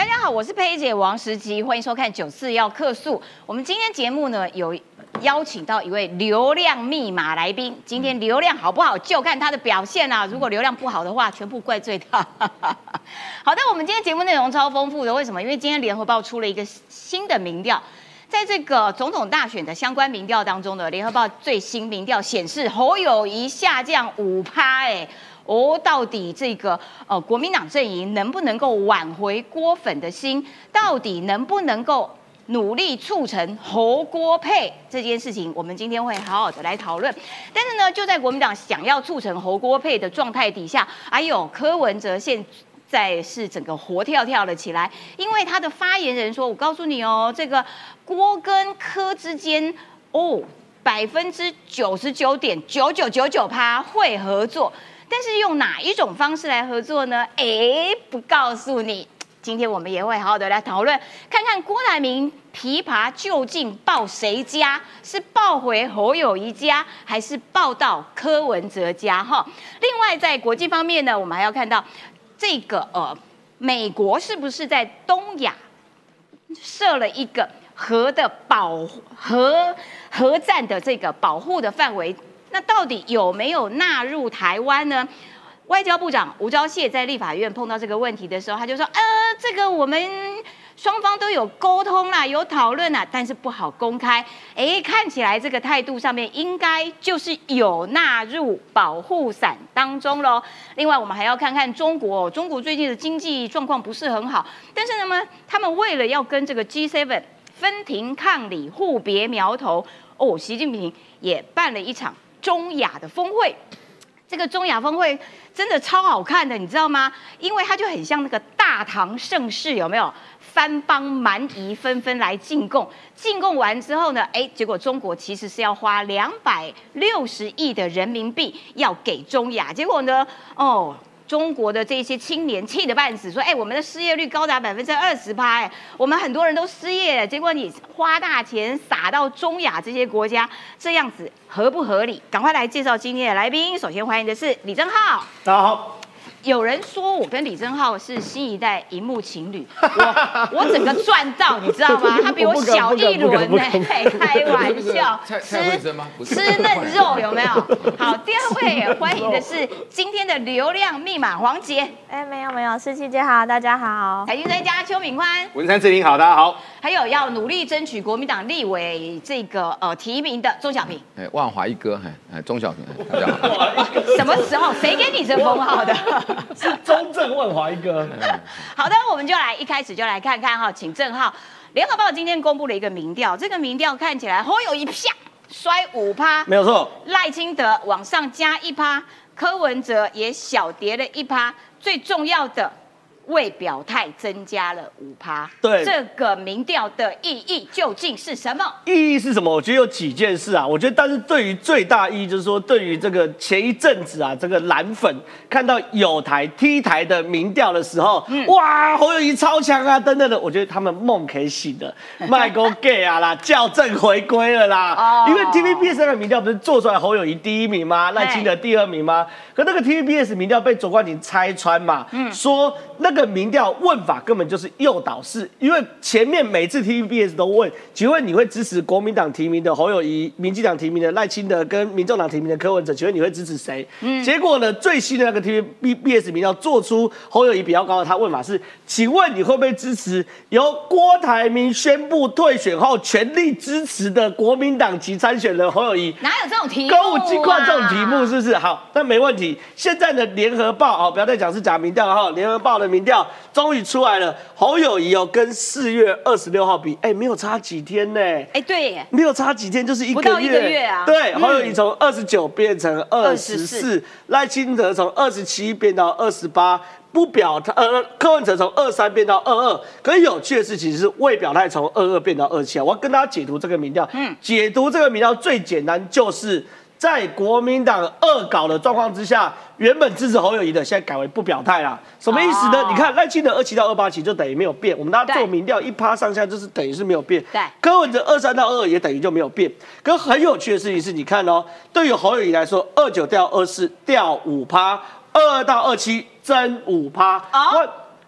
大家好，我是佩姐王时吉，欢迎收看《九四要客诉》。我们今天节目呢有邀请到一位流量密码来宾，今天流量好不好就看他的表现啦、如果流量不好的话，全部怪罪他。好的，我们今天节目内容超丰富的，为什么？因为今天联合报出了一个新的民调。在这个总统大选的相关民调当中呢，联合报最新民调显示，侯友谊下降五趴，哎，哦，到底这个呃国民党阵营能不能够挽回郭粉的心？到底能不能够努力促成侯郭配这件事情？我们今天会好好的来讨论。但是呢，就在国民党想要促成侯郭配的状态底下，还有柯文哲现在是整个活跳跳了起来，因为他的发言人说：“我告诉你哦，这个郭跟柯之间哦，百分之九十九点九九九九趴会合作，但是用哪一种方式来合作呢？哎，不告诉你。今天我们也会好好的来讨论，看看郭台铭琵琶究竟抱谁家？是抱回侯友谊家，还是抱到柯文哲家？哈。另外，在国际方面呢，我们还要看到这个呃，美国是不是在东亚设了一个核的保核核战的这个保护的范围？那到底有没有纳入台湾呢？外交部长吴钊燮在立法院碰到这个问题的时候，他就说：“呃，这个我们双方都有沟通啦，有讨论啦，但是不好公开。哎，看起来这个态度上面应该就是有纳入保护伞当中喽。另外，我们还要看看中国，中国最近的经济状况不是很好，但是呢，他们为了要跟这个 G7 分庭抗礼、互别苗头，哦，习近平也办了一场中亚的峰会。这个中亚峰会真的超好看的，你知道吗？因为它就很像那个大唐盛世，有没有？藩邦蛮夷纷纷来进贡，进贡完之后呢，哎，结果中国其实是要花两百六十亿的人民币要给中亚，结果呢，哦。中国的这些青年气得半死，说：“哎，我们的失业率高达百分之二十八，哎，我们很多人都失业了。结果你花大钱撒到中亚这些国家，这样子合不合理？赶快来介绍今天的来宾。首先欢迎的是李正浩。大家好，有人说我跟李正浩是新一代荧幕情侣，我我整个赚到，你知道吗？他比我小一轮呢，开玩笑，蔡蔡慧珍吗？不是吃嫩肉有没有？好，第二位欢迎的是今天的流量密码黄杰，哎，没有没有，十七姐好，大家好。财经专家邱敏宽，文山志玲好，大家好。还有要努力争取国民党立委这个呃提名的钟小平，哎，万华一哥，哎哎，钟小平，哎大家好。什么时候谁给你这封号的？是中正万华一哥，好的，我们就来一开始就来看看哈，请正浩。联合报今天公布了一个民调，这个民调看起来侯友一啪摔五趴，没有错。赖清德往上加一趴，柯文哲也小跌了一趴，最重要的未表态增加了五趴。对这个民调的意义究竟是什么？意义是什么？我觉得有几件事啊。我觉得，但是对于最大意义就是说，对于这个前一阵子啊，这个蓝粉看到有台 T 台的民调的时候，哇，侯友谊超强啊，等等的，我觉得他们梦可以醒了，卖 go gay 啊啦，校正回归了啦。哦因为 TVBS 那个民调不是做出来侯友谊第一名吗？赖清德第二名吗？可那个 TVBS 民调被左冠廷拆穿嘛，说那个民调问法根本就是诱导式，因为前面每次 TVBS 都问，请问你会支持国民党提名的侯友谊，民进党提名的赖清德跟民众党提名的柯文哲，请问你会支持谁？结果呢，最新的那个 TVBS 民调做出侯友谊比较高的，他问法是，请问你会不会支持由郭台铭宣布退选后全力支持的国民党籍参选人侯友谊？哪有这种题目、啊？歌舞金冠这种题目是不是？好，那没问题。现在的联合报哦，不要再讲是假民调了哈。联合报的民调终于出来了，侯友谊哦跟四月二十六号比，哎，没有差几天呢。哎，对耶，没有差几天，就是一个月。不到一个月啊对，嗯侯友谊从二十九变成二十四，赖清德从二十七变到二十八。不表态，呃，柯文哲从二三变到二二，可是有趣的事情是未表态从二二变到二七啊。我要跟大家解读这个民调，嗯，解读这个民调最简单就是在国民党恶搞的状况之下，原本支持侯友谊的，现在改为不表态啦。什么意思呢？哦你看赖清德二七到二八其实就等于没有变，我们大家做民调一趴上下就是等于是没有变。对柯文哲二三到二二也等于就没有变。可很有趣的事情是，你看哦，对于侯友谊来说，二九掉二四掉五趴，二二到二七增五趴。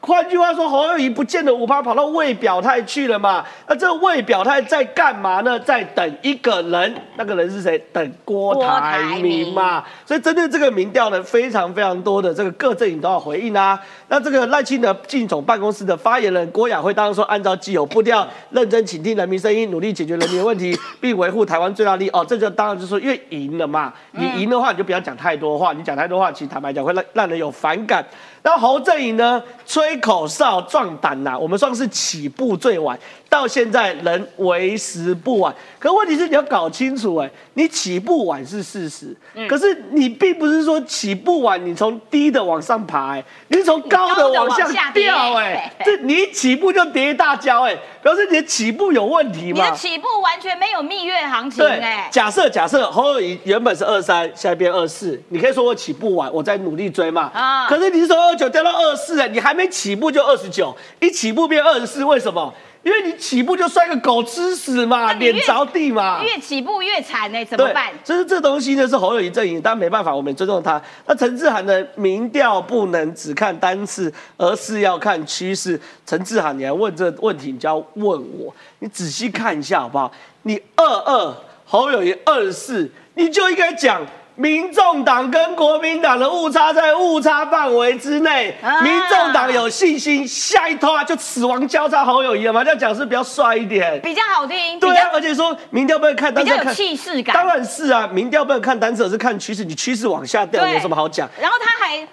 换句话说，侯友谊不见得五趴跑到未表态去了嘛？那这未表态在干嘛呢？在等一个人，那个人是谁？等郭台铭嘛。所以针对这个民调呢，非常非常多的这个各阵营都要回应啊。那这个赖清德进总办公室的发言人郭雅慧当然说，按照既有步调，认真倾听人民声音，努力解决人民的问题，并维护台湾最大利益。哦，这就当然就是说，因为赢了嘛。你赢的话，你就不要讲太多话。你讲太多话，其实坦白讲会让让人有反感。那侯阵营呢，吹口哨壮胆呐，我们算是起步最晚，到现在仍为时不晚。可问题是你要搞清楚，哎，你起步晚是事实，可是你并不是说起步晚，你从低的往上爬，哎，你是从高的往下掉，哎，这你起步就跌一大跤，哎，表示你的起步有问题吗？你的起步完全没有蜜月行情，哎。假设假设侯友宜原本是二三，现在变二四，你可以说我起步晚，我在努力追嘛，啊，可是你是从。九掉到二四哎，你还没起步就二十九，一起步变二十四，为什么？因为你起步就摔个狗吃屎嘛，脸着地嘛，越起步越惨哎，怎么办？所以这东西呢是侯友谊阵营，但没办法，我们尊重他。那陈志涵的民调不能只看单次，而是要看趋势。陈志涵，你来问这问题，你就要问我，你仔细看一下好不好？你二二，侯友谊二四，你就应该讲。民众党跟国民党的误差在误差范围之内，民众党有信心，下一拖就死亡交叉好友谊了嘛？这样讲是比较帅一点，比较好听。对啊，而且说民调不能看单侧，比较有气势感。当然是啊，民调不能看单侧，是看趋势。你趋势往下掉，有什么好讲？然后他还。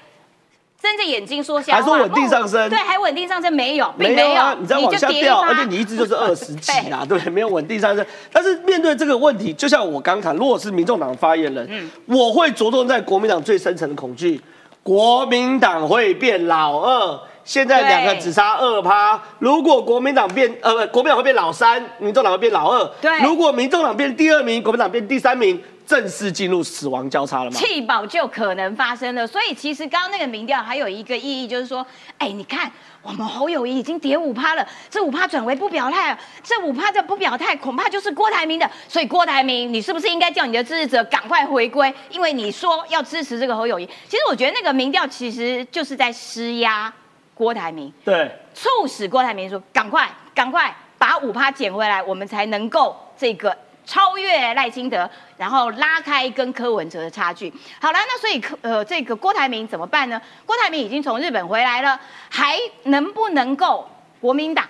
睁着眼睛说瞎话，还说稳定上升，对，还稳定上升没有，没有啊，你在往下掉，而且你一直就是二十 几啊，对，没有稳定上升。但是面对这个问题，就像我刚谈，如果是民众党发言人，嗯，我会着重在国民党最深层的恐惧，国民党会变老二，现在两个只差二趴，如果国民党变，呃，国民党会变老三，民众党会变老二，对，如果民众党变第二名，国民党变第三名。正式进入死亡交叉了吗？弃保就可能发生了，所以其实刚刚那个民调还有一个意义，就是说，哎，你看我们侯友谊已经跌五趴了，这五趴转为不表态，这五趴的不表态，恐怕就是郭台铭的。所以郭台铭，你是不是应该叫你的支持者赶快回归？因为你说要支持这个侯友谊，其实我觉得那个民调其实就是在施压郭台铭，对，促使郭台铭说赶快赶快把五趴捡回来，我们才能够这个。超越赖清德，然后拉开跟柯文哲的差距。好了，那所以柯呃这个郭台铭怎么办呢？郭台铭已经从日本回来了，还能不能够国民党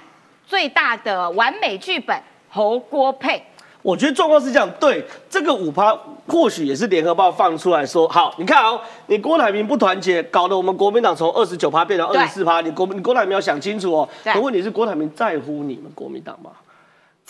最大的完美剧本侯郭配？我觉得状况是这样，对这个五趴或许也是联合报放出来说，好，你看哦，你郭台铭不团结，搞得我们国民党从二十九趴变成二十四趴，你国你郭台铭要想清楚哦。可问题是郭台铭在乎你们国民党吗？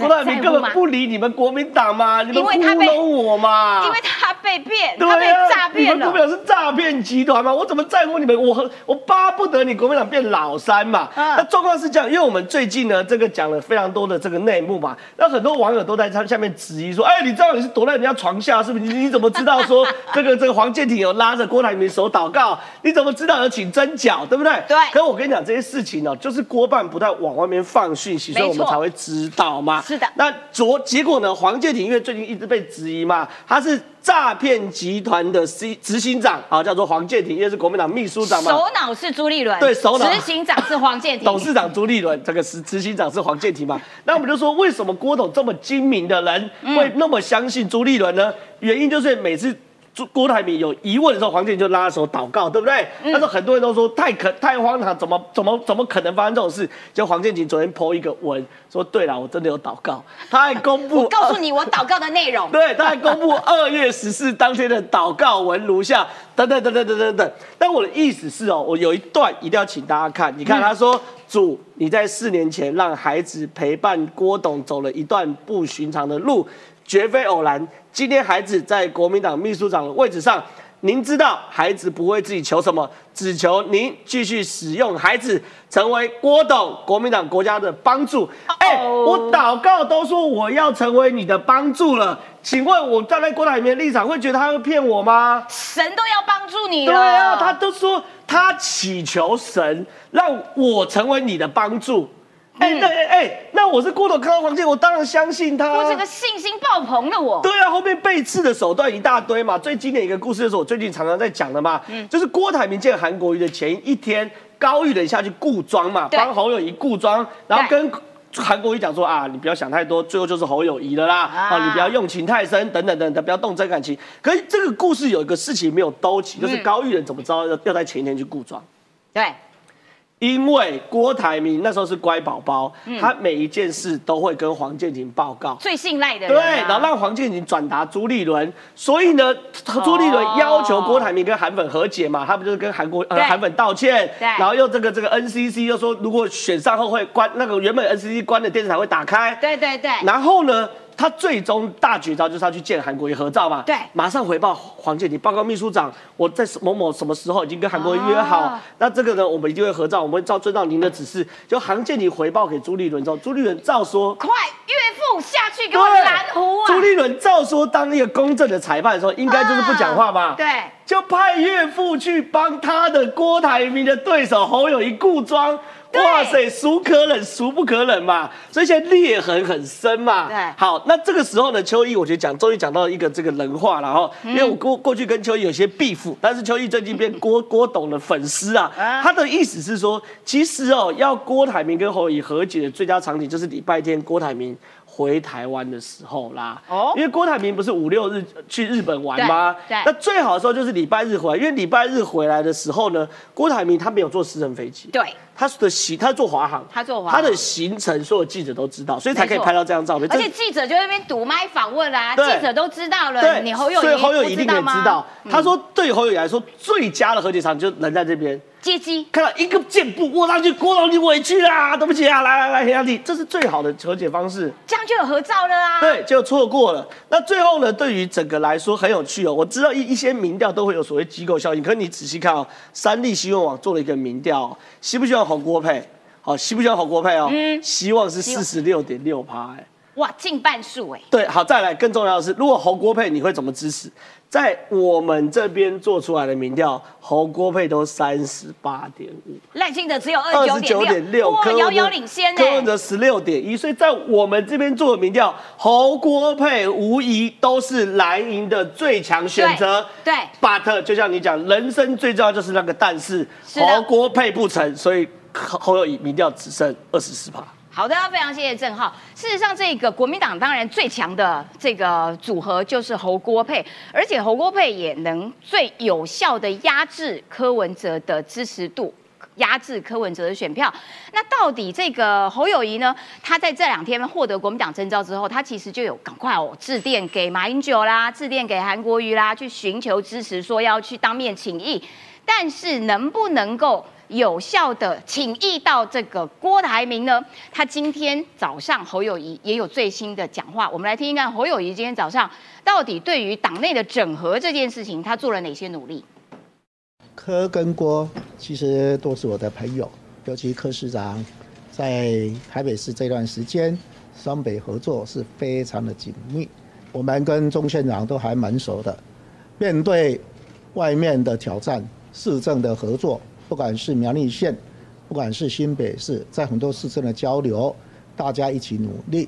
郭台铭根本不理你们国民党嘛？你们糊弄我嘛？因为他被骗，他被诈骗了。你们国民党是诈骗集团嘛？我怎么在乎你们？我我巴不得你国民党变老三嘛。那状况是这样，因为我们最近呢，这个讲了非常多的这个内幕嘛。那很多网友都在他下面质疑说：“哎，你知道你是躲在人家床下是不是？你你怎么知道说这个这个黄建庭有拉着郭台铭手祷告？你怎么知道有请真脚？对不对？”对。可我跟你讲这些事情呢，就是郭办不太往外面放讯息，所以我们才会知道嘛。是的，那昨结果呢？黄建庭因为最近一直被质疑嘛，他是诈骗集团的 C 执行长啊，叫做黄建庭，因为是国民党秘书长嘛。首脑是朱立伦，对，首脑执行长是黄建庭，董事长朱立伦，这个是执行长是黄建庭嘛？那我们就说，为什么郭董这么精明的人会那么相信朱立伦呢？原因就是每次。郭台铭有疑问的时候，黄建就拉手祷告，对不对？但是很多人都说太可太荒唐，怎么怎么怎么可能发生这种事？就黄建庭昨天 po 一个文，说对了，我真的有祷告，他还公布，我告诉你我祷告的内容。对，他还公布二月十四当天的祷告文如下，等等等等等等等。但我的意思是哦，我有一段一定要请大家看，你看他说主，你在四年前让孩子陪伴郭董走了一段不寻常的路。绝非偶然。今天孩子在国民党秘书长的位置上，您知道孩子不会自己求什么，只求您继续使用孩子，成为郭董国民党国家的帮助。哎，我祷告都说我要成为你的帮助了，请问我站在郭台铭的立场，会觉得他会骗我吗？神都要帮助你了。对啊，他都说他祈求神让我成为你的帮助。哎，那哎哎，那我是郭董看到黄健，我当然相信他。我整个信心爆棚了，我。对啊，后面背刺的手段一大堆嘛。最经典一个故事就是我最近常常在讲的嘛，嗯，就是郭台铭见韩国瑜的前一天，高玉仁下去固装嘛，对帮侯友谊固装，然后跟。韩国瑜讲说啊，你不要想太多，最后就是侯友谊的啦。啊啊，你不要用情太深，等等等等，不要动真感情。可是这个故事有一个事情没有兜起，就是嗯高玉人怎么知道要要在前一天去固装？对，因为郭台铭那时候是乖宝宝，嗯。他每一件事都会跟黄建庭报告。最信赖的人对，啊、然后让黄建庭转达朱立伦，所以呢，朱立伦要求郭台铭跟韩粉和解嘛，他不就是跟韩国呃韩粉道歉，对。然后又这个这个 NCC 又说如果选上后会关那个原本 NCC 关的电视台会打开，对对对，然后呢，他最终大绝招就是要去见韩国瑜合照嘛。对马上回报黄建庭，报告秘书长，我在某某什么时候已经跟韩国瑜约好，哦那这个呢，我们一定会合照，我们会照遵照您的指示。就韩建庭回报给朱立伦之后，朱立伦照说。快岳父下去给我拦湖啊！朱立伦照说当一个公正的裁判的时候，应该就是不讲话嘛。啊对，就派岳父去帮他的郭台铭的对手侯友谊固装。对。哇塞，孰可忍孰不可忍嘛，所以现在裂痕很深嘛。对。好，那这个时候呢，秋意我觉得讲终于讲到一个这个人话了哈，嗯。因为我过过去跟秋意有些 beef，但是秋意最近变郭郭董的粉丝啊。啊，他的意思是说，其实哦，要郭台铭跟侯友谊和解的最佳场景就是礼拜天郭台铭回台湾的时候啦。哦因为郭台铭不是五六日去日本玩吗？对对那最好的时候就是礼拜日回来，因为礼拜日回来的时候呢，郭台铭他没有坐私人飞机，对，他的行他坐华航，他坐华航他的行程所有记者都知道，所以才可以拍到这张照片。而且记者就在那边堵麦访问啦，对记者都知道了，对，你侯友谊所以侯友一定可以吗知道。他说，对于侯友谊来说，最佳的和解场就人在这边，接机，看到一个箭步我上去，郭董你委屈啦，对不起啊，来来来，兄弟，这是最好的和解方式。这样就有合照了啊。对，就错过了。那最后呢，对于整个来说很有趣哦。我知道一一些民调都会有所谓机构效应，可是你仔细看哦，三立新闻网做了一个民调哦，希不希望侯郭配？好，希不希望侯郭配哦？嗯希望是四十六点六趴，哎。哇，近半数哎，对，好，再来更重要的是，如果侯郭配你会怎么支持？在我们这边做出来的民调，侯郭配都三十八点五，赖清德只有二二十十九点六，哇，遥遥领先呢柯。文哲十六点一，所以在我们这边做的民调，侯郭配无疑都是蓝营的最强选择。对对，but 就像你讲，人生最重要就是那个但是，是侯郭配不成，所以侯友谊民调只剩二十四趴。好的，非常谢谢郑浩。事实上，这个国民党当然最强的这个组合就是侯郭配，而且侯郭配也能最有效的压制柯文哲的支持度。压制柯文哲的选票，那到底这个侯友谊呢？他在这两天获得国民党征召之后，他其实就有赶快哦致电给马英九啦，致电给韩国瑜啦，去寻求支持，说要去当面请益。但是能不能够有效的请益到这个郭台铭呢？他今天早上侯友谊也有最新的讲话，我们来听一看侯友谊今天早上到底对于党内的整合这件事情，他做了哪些努力？柯跟郭其实都是我的朋友，尤其柯市长在台北市这段时间，双北合作是非常的紧密。我们跟钟县长都还蛮熟的，面对外面的挑战，市政的合作，不管是苗栗县，不管是新北市，在很多市政的交流，大家一起努力。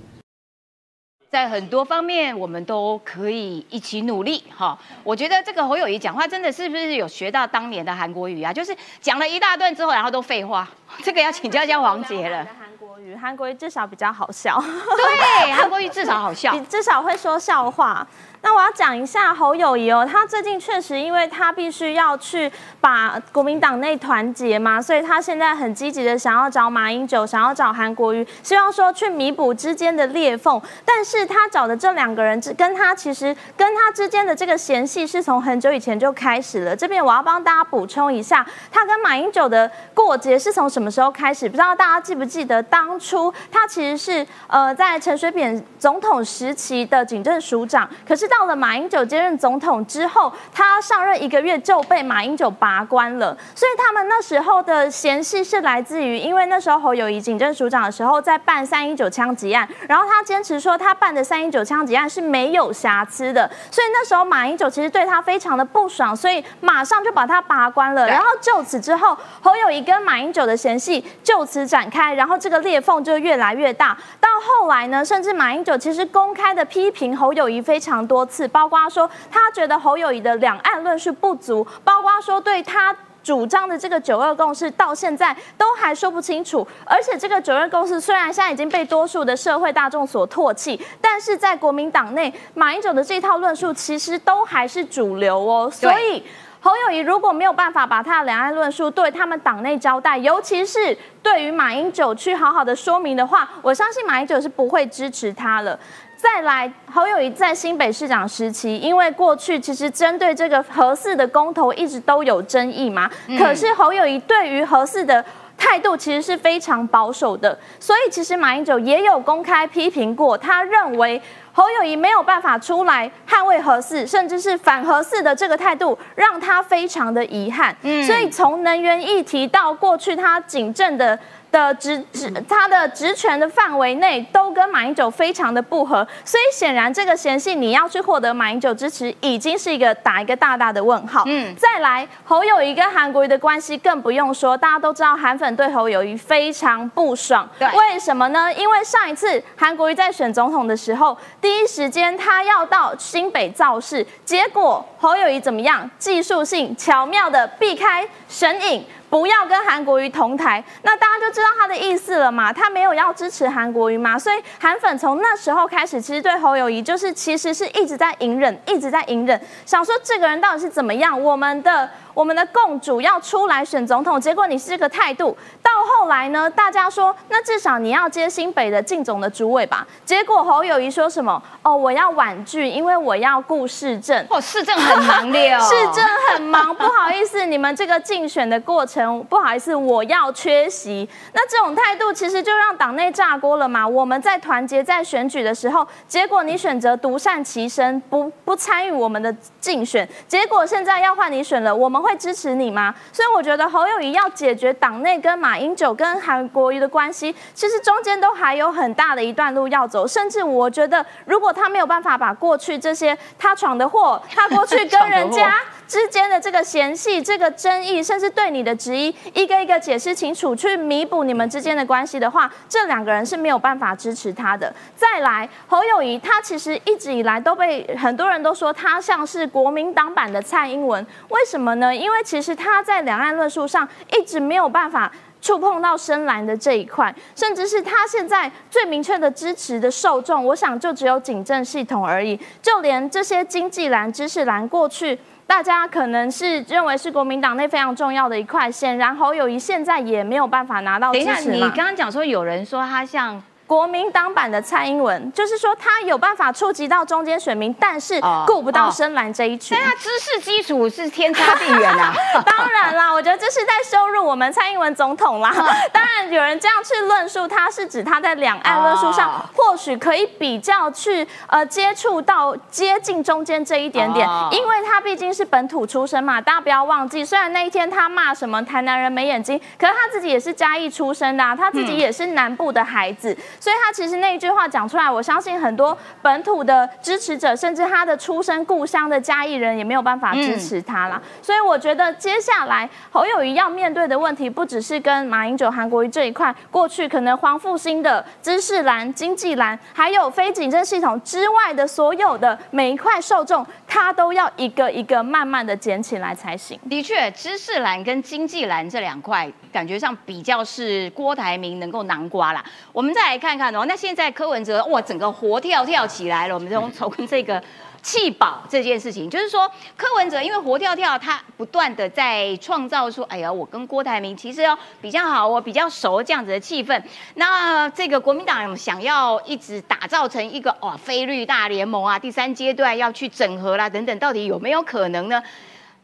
在很多方面，我们都可以一起努力哈。我觉得这个侯友谊讲话真的是不是有学到当年的韩国语啊？就是讲了一大段之后，然后都废话。这个要请教一下王杰了。韩国语，韩国语至少比较好笑，对，韩国语至少好笑你。至少会说笑话。那我要讲一下侯友谊哦，他最近确实因为他必须要去把国民党内团结嘛，所以他现在很积极的想要找马英九，想要找韩国瑜，希望说去弥补之间的裂缝。但是他找的这两个人，之跟他其实跟他之间的这个嫌隙是从很久以前就开始了。这边我要帮大家补充一下，他跟马英九的过节是从什么时候开始？不知道大家记不记得，当初他其实是呃在陈水扁总统时期的警政署长，可是到了马英九接任总统之后，他上任一个月就被马英九拔关了。所以他们那时候的嫌隙是来自于，因为那时候侯友谊警政署长的时候在办三一九枪击案，然后他坚持说他办的三一九枪击案是没有瑕疵的，所以那时候马英九其实对他非常的不爽，所以马上就把他拔关了。然后就此之后，侯友谊跟马英九的嫌隙就此展开，然后这个裂缝就越来越大。到后来呢，甚至马英九其实公开的批评侯友谊非常多次，包括说他觉得侯友谊的两岸论述不足，包括说对他。主张的这个九二共识到现在都还说不清楚。而且这个九二共识虽然现在已经被多数的社会大众所唾弃，但是在国民党内，马英九的这套论述其实都还是主流哦。所以侯友谊如果没有办法把他的两岸论述对他们党内交代，尤其是对于马英九去好好的说明的话，我相信马英九是不会支持他了。再来，侯友谊在新北市长时期，因为过去其实针对这个核四的公投一直都有争议嘛，可是侯友谊对于核四的态度其实是非常保守的，所以其实马英九也有公开批评过，他认为侯友谊没有办法出来捍卫核四，甚至是反核四的这个态度，让他非常的遗憾。所以从能源议题到过去他警政的。的职职他的职权的范围内都跟马英九非常的不合，所以显然这个嫌隙你要去获得马英九支持，已经是一个打一个大大的问号。嗯，再来侯友谊跟韩国瑜的关系更不用说，大家都知道韩粉对侯友谊非常不爽。对，为什么呢？因为上一次韩国瑜在选总统的时候，第一时间他要到新北造势，结果侯友谊怎么样？技术性巧妙的避开神隐。不要跟韩国瑜同台，那大家就知道他的意思了嘛？他没有要支持韩国瑜嘛？所以韩粉从那时候开始，其实对侯友谊就是其实是一直在隐忍，一直在隐忍，想说这个人到底是怎么样？我们的。我们的共主要出来选总统，结果你是这个态度。到后来呢，大家说那至少你要接新北的进总的主委吧。结果侯友谊说什么？哦，我要婉拒，因为我要顾市政。哦，市政很忙的哦，市政很忙，不好意思，你们这个竞选的过程，不好意思，我要缺席。那这种态度其实就让党内炸锅了嘛。我们在团结在选举的时候，结果你选择独善其身，不不参与我们的竞选。结果现在要换你选了，我们。会支持你吗？所以我觉得侯友谊要解决党内跟马英九跟韩国瑜的关系，其实中间都还有很大的一段路要走。甚至我觉得，如果他没有办法把过去这些他闯的祸，他过去跟人家。之间的这个嫌隙、这个争议，甚至对你的质疑，一个一个解释清楚，去弥补你们之间的关系的话，这两个人是没有办法支持他的。再来，侯友谊，他其实一直以来都被很多人都说他像是国民党版的蔡英文，为什么呢？因为其实他在两岸论述上一直没有办法触碰到深蓝的这一块，甚至是他现在最明确的支持的受众，我想就只有警政系统而已，就连这些经济蓝、知识蓝过去。大家可能是认为是国民党内非常重要的一块，线然侯友谊现在也没有办法拿到支持等一下，你刚刚讲说有人说他像。国民党版的蔡英文，就是说他有办法触及到中间选民，但是顾不到深蓝这一群。但他知识基础是天差地远啊！当然啦，我觉得这是在羞辱我们蔡英文总统啦。当然有人这样去论述，他是指他在两岸论述上或许可以比较去呃接触到接近中间这一点点，因为他毕竟是本土出身嘛。大家不要忘记，虽然那一天他骂什么台南人没眼睛，可是他自己也是嘉义出生的，他自己也是南部的孩子。所以他其实那一句话讲出来，我相信很多本土的支持者，甚至他的出生故乡的嘉义人也没有办法支持他啦。所以我觉得接下来侯友谊要面对的问题，不只是跟马英九、韩国瑜这一块，过去可能黄复兴的知识蓝、经济蓝，还有非警政系统之外的所有的每一块受众，他都要一个一个慢慢的捡起来才行。的确，知识蓝跟经济蓝这两块，感觉上比较是郭台铭能够囊瓜啦。我们再来看。看看哦，那现在柯文哲哇，整个活跳跳起来了。我们从从这个弃保这件事情，就是说柯文哲因为活跳跳，他不断的在创造出，哎呀，我跟郭台铭其实哦比较好，我比较熟这样子的气氛。那这个国民党想要一直打造成一个哦非绿大联盟啊，第三阶段要去整合啦等等，到底有没有可能呢？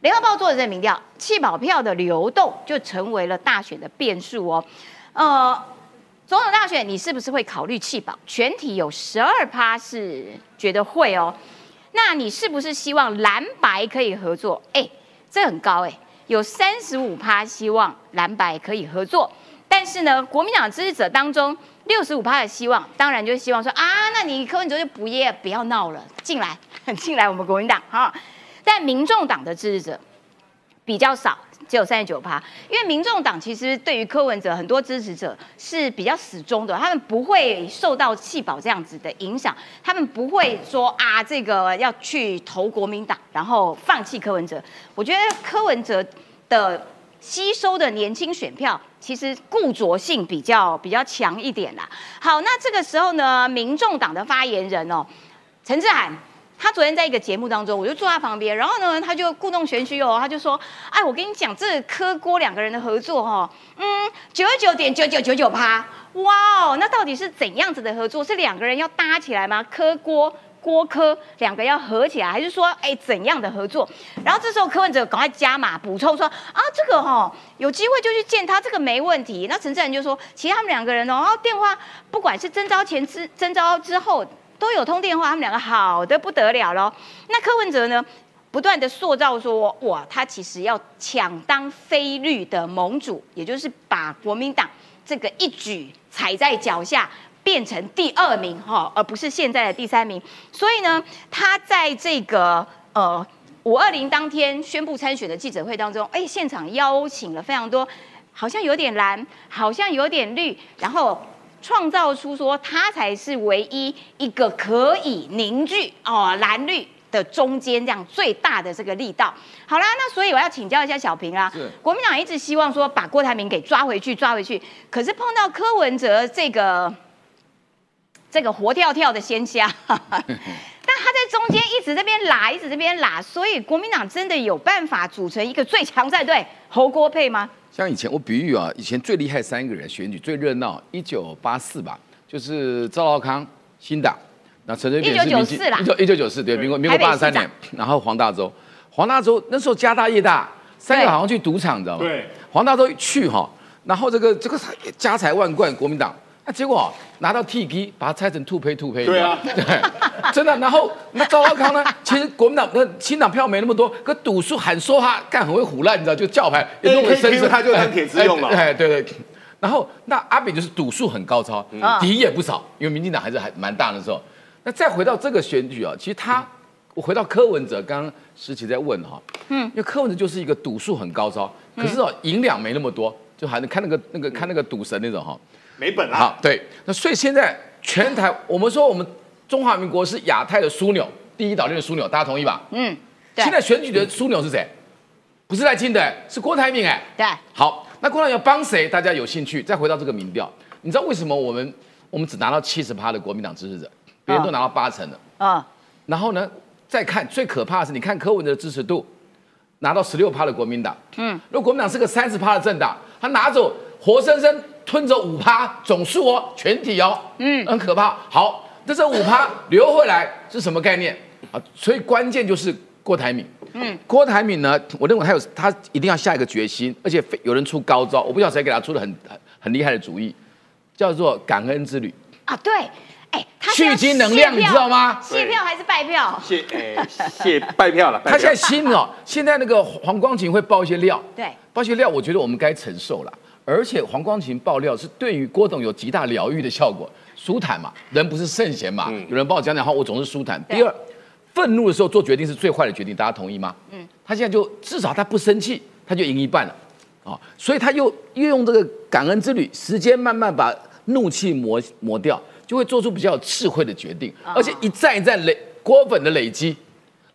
联合报做的这民调，弃保票的流动就成为了大选的变数哦，呃。总统大选，你是不是会考虑弃保？全体有十二趴是觉得会哦。那你是不是希望蓝白可以合作？哎，这很高哎，有三十五趴希望蓝白可以合作。但是呢，国民党支持者当中六十五趴的希望，当然就希望说啊，那你柯文哲就不要不要闹了，进来 进来我们国民党哈。但民众党的支持者比较少。只有三十九趴，因为民众党其实对于柯文哲很多支持者是比较死忠的，他们不会受到弃保这样子的影响，他们不会说啊这个要去投国民党，然后放弃柯文哲。我觉得柯文哲的吸收的年轻选票，其实固着性比较比较强一点啦。好，那这个时候呢，民众党的发言人哦，陈志涵。他昨天在一个节目当中，我就坐他旁边，然后呢，他就故弄玄虚哦，他就说：“哎，我跟你讲，这柯郭两个人的合作哈，嗯，九十九点九九九九趴，哇哦，那到底是怎样子的合作？是两个人要搭起来吗？柯郭郭柯两个要合起来，还是说哎怎样的合作？然后这时候柯文哲赶快加码补充说：啊，这个哈有机会就去见他，这个没问题。那陈志仁就说：其实他们两个人哦，电话不管是征召前之征召之后。”都有通电话，他们两个好的不得了喽。那柯文哲呢，不断的塑造说，哇，他其实要抢当非绿的盟主，也就是把国民党这个一举踩在脚下，变成第二名哈，而不是现在的第三名。所以呢，他在这个呃五二零当天宣布参选的记者会当中，哎，现场邀请了非常多，好像有点蓝，好像有点绿，然后。创造出说他才是唯一一个可以凝聚哦蓝绿的中间这样最大的这个力道。好啦，那所以我要请教一下小平啦。国民党一直希望说把郭台铭给抓回去，抓回去。可是碰到柯文哲这个这个活跳跳的仙虾，但他在中间一直这边拉，一直这边拉，所以国民党真的有办法组成一个最强战队侯郭配吗？像以前我比喻啊，以前最厉害三个人选举最热闹，一九八四吧，就是赵少康新党，那陈水扁是民进，一九一九九四对，民国民国八十三年，然后黄大洲，黄大洲那时候家大业大，三个好像去赌场，你知道吗？对，黄大洲去哈，然后这个这个家财万贯，国民党。那结果拿到 T P，把它拆成兔胚兔胚。对啊，对，真的。然后那赵少康呢？其实国民党那新党票没那么多，可赌术喊说他干很会胡乱，你知道，就叫牌也弄很深色，他就当铁丝用了。哎，对对。然后那阿炳就是赌术很高超，敌也不少，因为民进党还是还蛮大的时候。那再回到这个选举啊，其实他，我回到柯文哲，刚刚石奇在问哈，嗯，因为柯文哲就是一个赌术很高超，可是哦银两没那么多，就还能看那个那个看那个赌神那种哈。没本啊！好，对，那所以现在全台，我们说我们中华民国是亚太的枢纽，第一岛链的枢纽，大家同意吧？嗯，现在选举的枢纽是谁？不是赖清德，是郭台铭哎。对。好，那郭台铭要帮谁？大家有兴趣？再回到这个民调，你知道为什么我们我们只拿到七十趴的国民党支持者，别人都拿到八成的？啊。然后呢，再看最可怕的是，你看柯文哲的支持度，拿到十六趴的国民党。嗯。如果国民党是个三十趴的政党，他拿走活生生。吞走五趴总数哦，全体哦，嗯，很可怕。好，那这五趴留回来是什么概念啊？所以关键就是郭台铭。嗯，郭台铭呢，我认为他有他一定要下一个决心，而且有人出高招，我不知道谁给他出的很很很厉害的主意，叫做感恩之旅啊。对，哎，蓄积能量，你知道吗？谢票还是拜票？谢，哎，谢拜票了。他现在新哦，现在那个黄光芹会爆一些料，对，爆一些料，我觉得我们该承受了。而且黄光芹爆料是对于郭董有极大疗愈的效果，舒坦嘛，人不是圣贤嘛，有人帮我讲讲话，我总是舒坦。第二，愤怒的时候做决定是最坏的决定，大家同意吗？嗯，他现在就至少他不生气，他就赢一半了，啊，所以他又又用这个感恩之旅，时间慢慢把怒气磨磨掉，就会做出比较有智慧的决定，而且一再一再累郭粉的累积，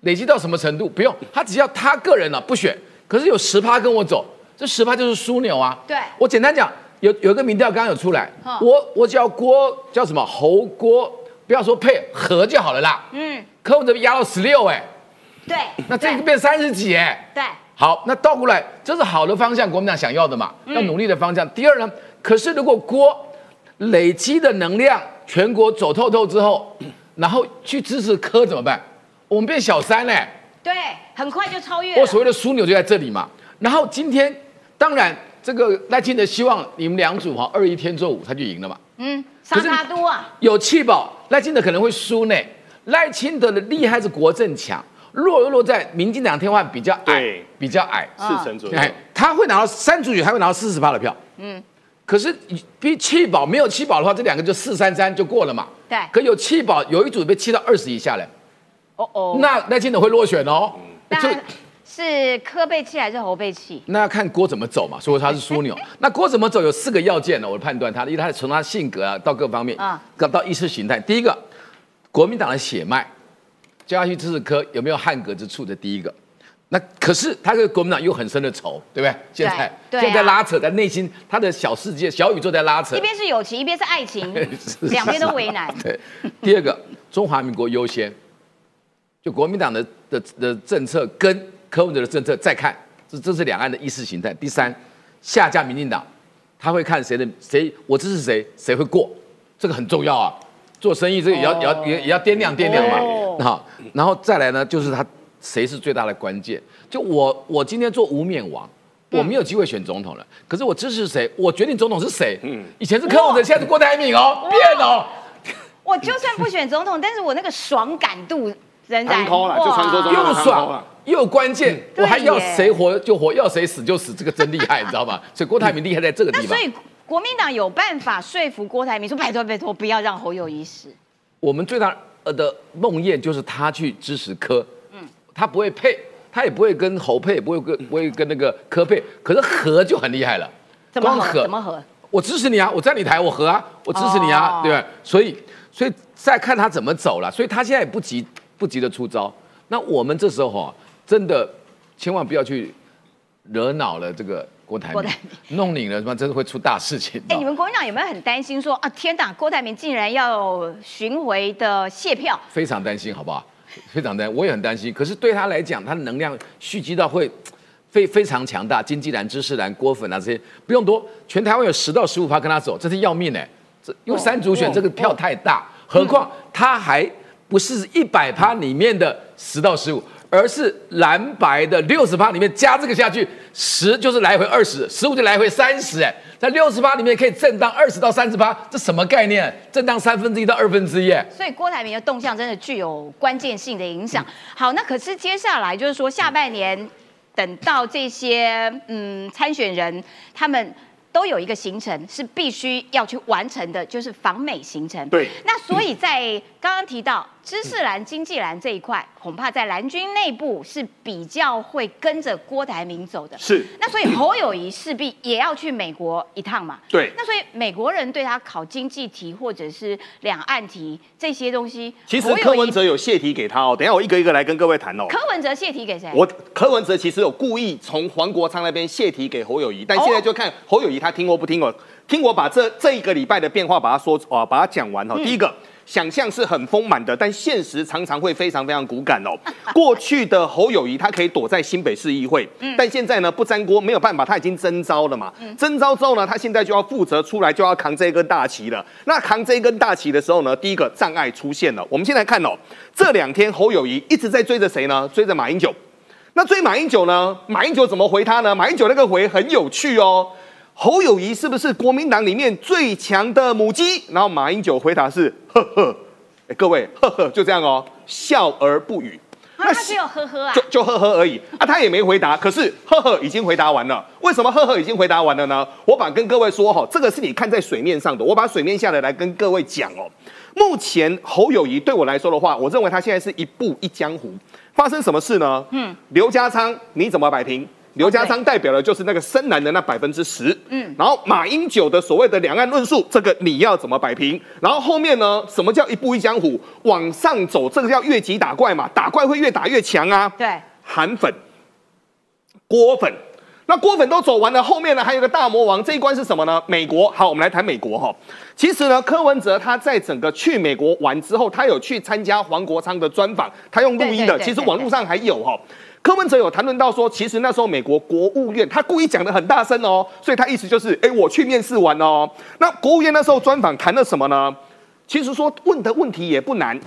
累积到什么程度？不用，他只要他个人呢不选，可是有十趴跟我走。这十趴就是枢纽啊！对，我简单讲，有有一个民调刚刚有出来，我我叫郭叫什么？侯郭，不要说配和就好了啦。嗯，柯文哲压到十六哎，对，那这个变三十几哎，对，好，那倒过来，这是好的方向，国民党想要的嘛，要努力的方向。第二呢，可是如果郭累积的能量全国走透透之后，然后去支持科怎么办？我们变小三嘞？对，很快就超越。我所谓的枢纽就在这里嘛，然后今天。当然，这个赖清德希望你们两组哈二一天做五，他就赢了嘛。嗯，差他多啊。有气保，赖清德可能会输呢。赖清德的厉害是国政强，弱弱在民进党天花板比较矮，比较矮四成左右。哎，他会拿到三组举，还会拿到四十八的票。嗯，可是比弃保没有弃保的话，这两个就四三三就过了嘛。对。可有弃保，有一组被弃到二十以下了。哦哦。那赖清德会落选哦。就。是柯被弃还是侯被弃？那要看郭怎么走嘛。所以他是枢纽。那郭怎么走有四个要件呢？我判断他，因为他从他性格啊到各方面啊，到意识形态。第一个，国民党的血脉，接下去支持科有没有汉格之处？的第一个。那可是他跟国民党有很深的仇，对不对？现在现在拉扯，在内心他的小世界、小宇宙在拉扯。一边是友情，一边是爱情，两边都为难。对，第二个，中华民国优先，就国民党的的的政策跟柯文哲的政策再看，这这是两岸的意识形态。第三，下架民进党，他会看谁的谁，我支持谁，谁会过，这个很重要啊。做生意这个也要也要也也要掂量掂量嘛。好，然后再来呢，就是他。谁是最大的关键？就我，我今天做无冕王，我没有机会选总统了。可是我支持谁？我决定总统是谁。嗯，以前是柯文哲，现在是郭台铭哦，变哦。我就算不选总统，但是我那个爽感度仍然又爽又关键，我还要谁活就活，要谁死就死，这个真厉害，你知道吗？所以郭台铭厉害在这个地方。所以国民党有办法说服郭台铭说：“拜托拜托，不要让侯友谊死。”我们最大的梦魇就是他去支持柯。他不会配，他也不会跟侯配，不会跟不会跟那个柯配，可是和就很厉害了。怎么和？怎么和？我支持你啊！我在你台，我和啊！我支持你啊！对吧？所以，所以再看他怎么走了。所以他现在也不急，不急的出招。那我们这时候哈，真的千万不要去惹恼了这个郭台铭，弄你了什么，真的会出大事情。哎，你们国民党有没有很担心说啊？天哪，郭台铭竟然要巡回的卸票？非常担心，好不好？非常担，我也很担心。可是对他来讲，他的能量蓄积到会非非常强大。金济兰、知识兰、郭粉啊这些不用多，全台湾有十到十五趴跟他走，这是要命哎！这因为三组选这个票太大，何况他还不是一百趴里面的十到十五。而是蓝白的六十趴里面加这个下去，十就是来回二十，十五就来回三十，哎，在六十趴里面可以震荡二十到三十趴，这什么概念？震荡三分之一到二分之一，所以郭台铭的动向真的具有关键性的影响。好，那可是接下来就是说下半年，等到这些嗯参选人他们。都有一个行程是必须要去完成的，就是访美行程。对，那所以在刚刚提到知识蓝、经济蓝这一块，恐怕在蓝军内部是比较会跟着郭台铭走的。是。那所以侯友谊势必也要去美国一趟嘛？对。那所以美国人对他考经济题或者是两岸题这些东西，其实柯文哲有泄题给他哦。等下我一个一个来跟各位谈哦。柯文哲泄题给谁？我柯文哲其实有故意从黄国昌那边泄题给侯友谊，但现在就看侯友谊。他听我不听我，听我把这这一个礼拜的变化把它说啊，把它讲完哦。第一个，想象是很丰满的，但现实常常会非常非常骨感哦。过去的侯友谊他可以躲在新北市议会，但现在呢不沾锅没有办法，他已经征召了嘛。征召之后呢，他现在就要负责出来，就要扛这一根大旗了。那扛这一根大旗的时候呢，第一个障碍出现了。我们先来看哦，这两天侯友谊一直在追着谁呢？追着马英九。那追马英九呢？马英九怎么回他呢？马英九那个回很有趣哦。侯友谊是不是国民党里面最强的母鸡？然后马英九回答是呵呵，哎各位呵呵就这样哦，笑而不语。那只有呵呵啊，就就呵呵而已啊，他也没回答。可是呵呵已经回答完了。为什么呵呵已经回答完了呢？我把跟各位说哈，这个是你看在水面上的，我把水面下的来跟各位讲哦。目前侯友谊对我来说的话，我认为他现在是一步一江湖。发生什么事呢？嗯，刘家昌你怎么摆平？刘家昌代表的就是那个深蓝的那百分之十，嗯，然后马英九的所谓的两岸论述，这个你要怎么摆平？然后后面呢，什么叫一步一江湖往上走？这个叫越级打怪嘛，打怪会越打越强啊。对，韩粉、郭粉，那郭粉都走完了，后面呢还有个大魔王，这一关是什么呢？美国。好，我们来谈美国哈。其实呢，柯文哲他在整个去美国玩之后，他有去参加黄国昌的专访，他用录音的，其实网络上还有哈。柯文哲有谈论到说，其实那时候美国国务院他故意讲的很大声哦，所以他意思就是，哎，我去面试完哦。那国务院那时候专访谈了什么呢？其实说问的问题也不难，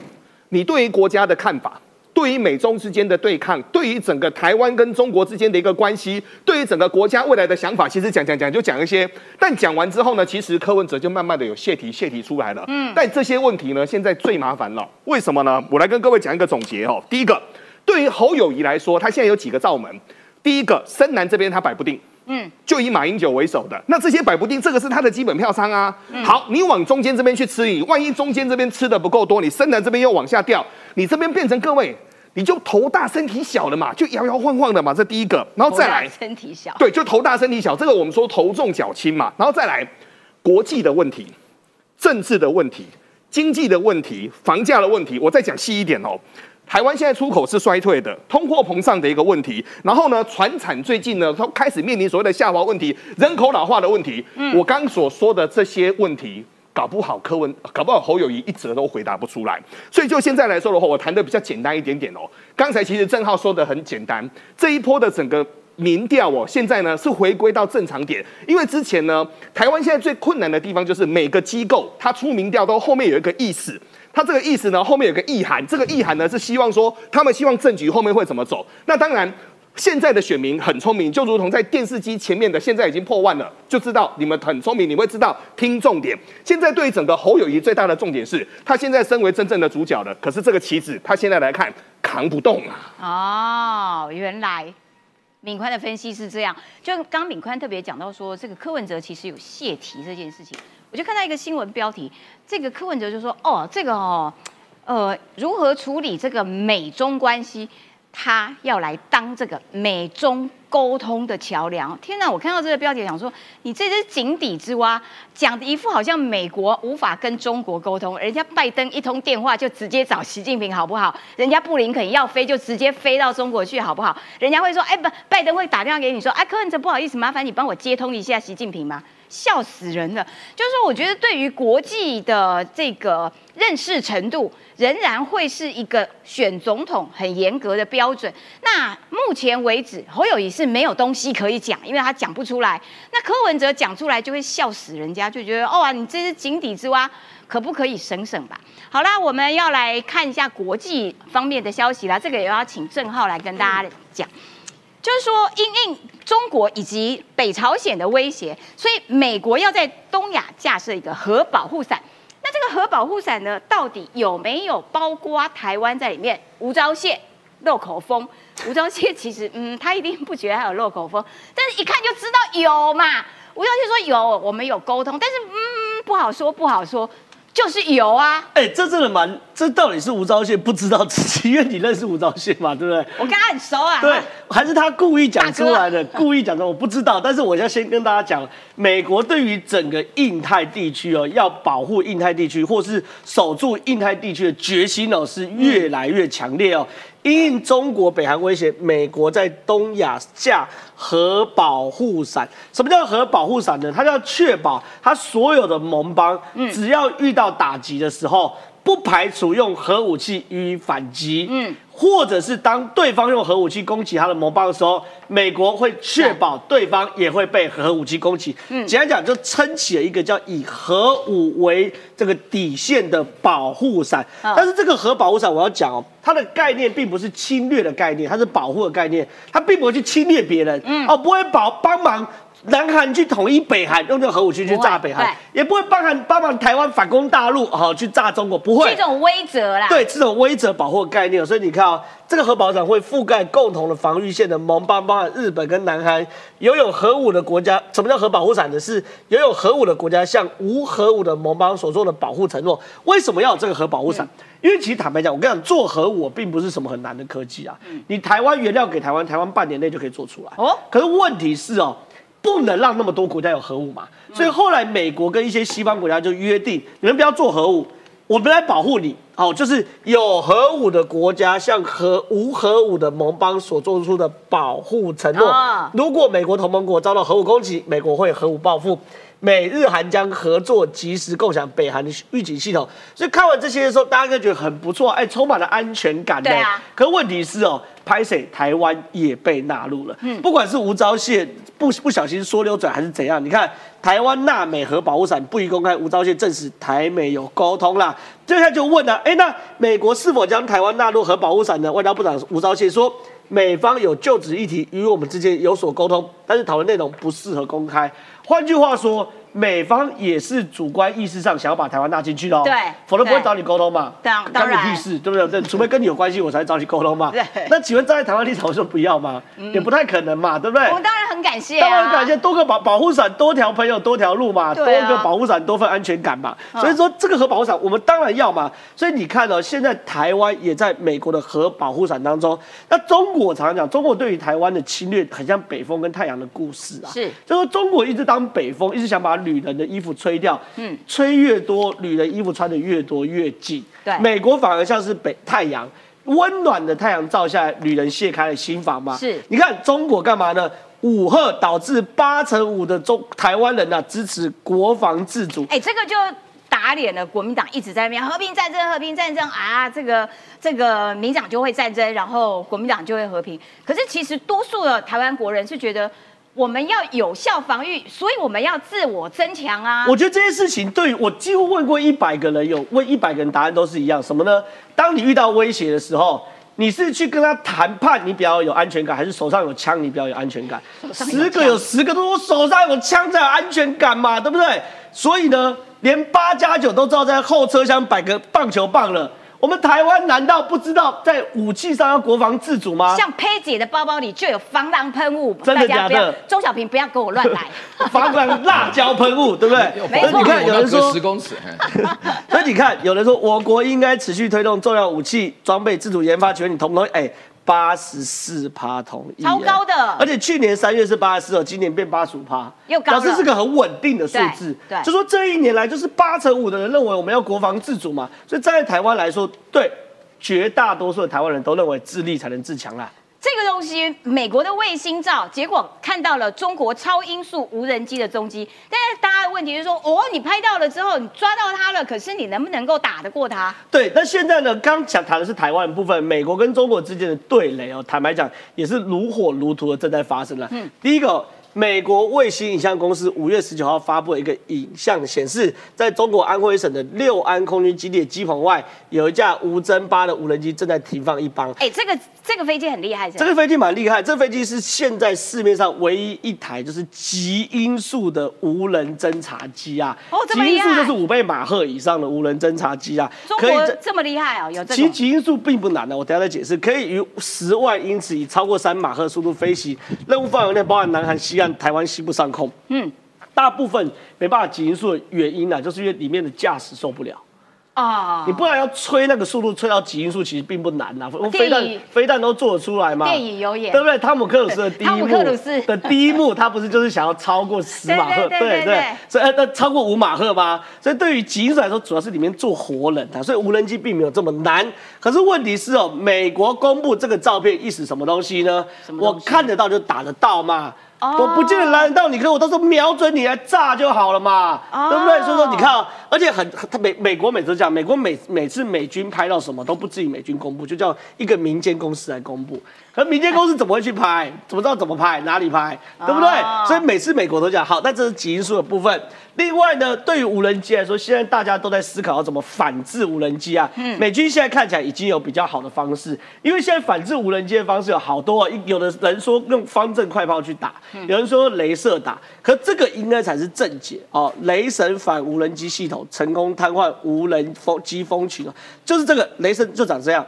你对于国家的看法，对于美中之间的对抗，对于整个台湾跟中国之间的一个关系，对于整个国家未来的想法，其实讲讲讲就讲一些。但讲完之后呢，其实柯文哲就慢慢的有泄题泄题出来了。嗯。但这些问题呢，现在最麻烦了，为什么呢？我来跟各位讲一个总结哦。第一个。对于侯友谊来说，他现在有几个罩门。第一个，深南这边他摆不定，嗯，就以马英九为首的。那这些摆不定，这个是他的基本票仓啊。好，你往中间这边去吃，你万一中间这边吃的不够多，你深南这边又往下掉，你这边变成各位，你就头大身体小了嘛，就摇摇晃晃的嘛。这第一个，然后再来身体小，对，就头大身体小，这个我们说头重脚轻嘛。然后再来国际的问题、政治的问题、经济的问题、房价的问题，我再讲细一点哦。台湾现在出口是衰退的，通货膨胀的一个问题。然后呢，船产最近呢，它开始面临所谓的下滑问题，人口老化的问题。嗯，我刚所说的这些问题，搞不好柯文，搞不好侯友谊一则都回答不出来。所以就现在来说的话，我谈的比较简单一点点哦。刚才其实郑浩说的很简单，这一波的整个民调哦，现在呢是回归到正常点，因为之前呢，台湾现在最困难的地方就是每个机构它出民调都后面有一个意思。他这个意思呢，后面有个意涵，这个意涵呢是希望说，他们希望政局后面会怎么走。那当然，现在的选民很聪明，就如同在电视机前面的，现在已经破万了，就知道你们很聪明，你会知道听重点。现在对于整个侯友谊最大的重点是，他现在身为真正的主角了，可是这个棋子他现在来看扛不动啊。哦，原来敏宽的分析是这样，就刚敏宽特别讲到说，这个柯文哲其实有泄题这件事情。我就看到一个新闻标题，这个柯文哲就说：“哦，这个哦，呃，如何处理这个美中关系？他要来当这个美中沟通的桥梁。”天哪！我看到这个标题，想说你这只井底之蛙，讲的一副好像美国无法跟中国沟通，人家拜登一通电话就直接找习近平，好不好？人家布林肯要飞就直接飞到中国去，好不好？人家会说：“哎，不，拜登会打电话给你说，哎，柯文哲不好意思，麻烦你帮我接通一下习近平吗？”笑死人了！就是说，我觉得对于国际的这个认识程度，仍然会是一个选总统很严格的标准。那目前为止，侯友谊是没有东西可以讲，因为他讲不出来。那柯文哲讲出来就会笑死人家，就觉得哦啊，你这是井底之蛙，可不可以省省吧？好啦，我们要来看一下国际方面的消息啦。这个也要请郑浩来跟大家讲。就是说，因应中国以及北朝鲜的威胁，所以美国要在东亚架设一个核保护伞。那这个核保护伞呢，到底有没有包括台湾在里面？吴钊燮漏口风，吴钊燮其实，嗯，他一定不觉得他有漏口风，但是一看就知道有嘛。吴钊燮说有，我们有沟通，但是，嗯，不好说，不好说。就是有啊，哎，这真的蛮，这到底是吴钊燮不知道自己，因为你认识吴钊燮嘛，对不对？我跟他很熟啊。对，还是他故意讲出来的，故意讲的，我不知道。但是我要先跟大家讲，美国对于整个印太地区哦，要保护印太地区或是守住印太地区的决心哦，是越来越强烈哦。因应中国、北韩威胁，美国在东亚架核保护伞。什么叫核保护伞呢？它要确保它所有的盟邦，只要遇到打击的时候，不排除用核武器予以反击。嗯。或者是当对方用核武器攻击他的盟邦的时候，美国会确保对方也会被核武器攻击。嗯，简单讲，就撑起了一个叫以核武为这个底线的保护伞。但是这个核保护伞，我要讲哦，它的概念并不是侵略的概念，它是保护的概念，它并不会去侵略别人。嗯，哦，不会保帮忙。南韩去统一北韩，用这个核武器去炸北韩，也不会帮韩帮忙台湾反攻大陆，好去炸中国，不会。这种威则啦。对，这种威则保护概念，所以你看啊，这个核保伞会覆盖共同的防御线的盟邦，包含日本跟南韩，拥有核武的国家。什么叫核保护伞呢？是拥有核武的国家向无核武的盟邦所做的保护承诺。为什么要有这个核保护伞？因为其实坦白讲，我跟你讲，做核武并不是什么很难的科技啊。你台湾原料给台湾，台湾半年内就可以做出来。哦。可是问题是哦。不能让那么多国家有核武嘛？所以后来美国跟一些西方国家就约定，你们不要做核武，我们来保护你。哦，就是有核武的国家向核无核武的盟邦所做出的保护承诺。如果美国同盟国遭到核武攻击，美国会核武报复。美日韩将合作，及时共享北韩的预警系统。所以看完这些的时候，大家应该觉得很不错，哎，充满了安全感呢。对啊。可问题是哦，拍谁台湾也被纳入了。嗯。不管是吴钊燮不不小心说溜嘴还是怎样，你看台湾纳美核保护伞不宜公开，吴钊燮证实台美有沟通啦。接下来就问了，哎，那美国是否将台湾纳入核保护伞呢？外交部长吴钊燮说，美方有就职议题与我们之间有所沟通，但是讨论内容不适合公开。换句话说，美方也是主观意识上想要把台湾纳进去的，对，否则不会找你沟通嘛。当当然，屁事，对不对？除非跟你有关系，我才找你沟通嘛。对。那请问站在台湾立场，我说不要吗？也不太可能嘛，对不对？我们当然很感谢，当然很感谢，多个保保护伞，多条朋友，多条路嘛，多一个保护伞，多份安全感嘛。所以说，这个核保护伞，我们当然要嘛。所以你看哦，现在台湾也在美国的核保护伞当中。那中国常常讲，中国对于台湾的侵略，很像北风跟太阳的故事啊。是，就说中国一直当北风，一直想。把女人的衣服吹掉，嗯，吹越多，女人衣服穿的越多越紧。对，美国反而像是北太阳，温暖的太阳照下来，女人卸开了心房嘛？是。你看中国干嘛呢？五赫导致八成五的中台湾人呢支持国防自主。哎，这个就打脸了国民党一直在那边和平战争，和平战争啊，这个这个民党就会战争，然后国民党就会和平。可是其实多数的台湾国人是觉得。我们要有效防御，所以我们要自我增强啊！我觉得这些事情对我几乎问过一百个人，有问一百个人答案都是一样，什么呢？当你遇到威胁的时候，你是去跟他谈判，你比较有安全感，还是手上有枪，你比较有安全感？十个有十个都说手上有枪才有安全感嘛，对不对？所以呢，连八加九都知道在后车厢摆个棒球棒了。我们台湾难道不知道在武器上要国防自主吗？像佩姐的包包里就有防狼喷雾，真的假的？钟小平不要跟我乱来，防狼辣椒喷雾，对不对？没错。你看有人说十公尺，所以你看有人说我国应该持续推动重要武器装备自主研发权，你同不同意？哎。八十四趴同意，超高的，而且去年三月是八十四哦，今年变八十五趴，又高表示是个很稳定的数字。对，就说这一年来就是八成五的人认为我们要国防自主嘛，所以站在台湾来说，对绝大多数的台湾人都认为自立才能自强啦。这个东西，美国的卫星照，结果看到了中国超音速无人机的踪迹。但是大家的问题是说，哦，你拍到了之后，你抓到它了，可是你能不能够打得过它？对，那现在呢？刚讲谈的是台湾部分，美国跟中国之间的对垒哦，坦白讲也是如火如荼的正在发生了。嗯，第一个。美国卫星影像公司五月十九号发布了一个影像，显示在中国安徽省的六安空军基地机棚外，有一架无侦八的无人机正在停放一帮。哎，这个这个飞机很厉害，这个飞机蛮厉害。这飞机是现在市面上唯一一台就是极音速的无人侦察机啊。哦，这么厉害。极音速就是五倍马赫以上的无人侦察机啊。可以这么厉害哦，有这。其实极音速并不难的，我等下再解释。可以于十万英尺以超过三马赫速度飞行，任务范围内包含南韩西岸。台湾西部上空，嗯，大部分没办法极音速的原因呢，就是因为里面的驾驶受不了。啊，你不然要吹那个速度，吹到极音速其实并不难呐。飞弹飞弹都做得出来嘛。电影有演，对不对？汤姆克鲁斯的第一幕的第一幕，他不是就是想要超过十马赫？对对。所以那超过五马赫吗？所以对于极音速来说，主要是里面做活人啊，所以无人机并没有这么难。可是问题是哦，美国公布这个照片意思什么东西呢？我看得到就打得到嘛。我不见得拦得到你，可我到时候瞄准你来炸就好了嘛，对不对？所以说你看啊，而且很他美美国每次讲，美国每每次美军拍到什么都不至于美军公布，就叫一个民间公司来公布。可民间公司怎么会去拍？怎么知道怎么拍？哪里拍？对不对？所以每次美国都讲好，但这是基因素的部分。另外呢，对于无人机来说，现在大家都在思考要怎么反制无人机啊。嗯，美军现在看起来已经有比较好的方式，因为现在反制无人机的方式有好多啊。有的人说用方阵快炮去打，有人说镭射打，可这个应该才是正解哦。雷神反无人机系统成功瘫痪无人风机蜂群就是这个雷神就长这样。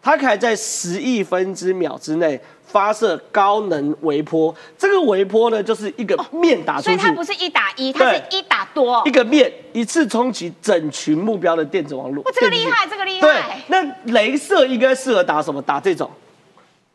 它可以在十亿分之秒之内发射高能微波，这个微波呢，就是一个面打出去，所以它不是一打一，它是一打多，一个面一次冲击整群目标的电子网络。哇，这个厉害，这个厉害。对，那镭射应该适合打什么？打这种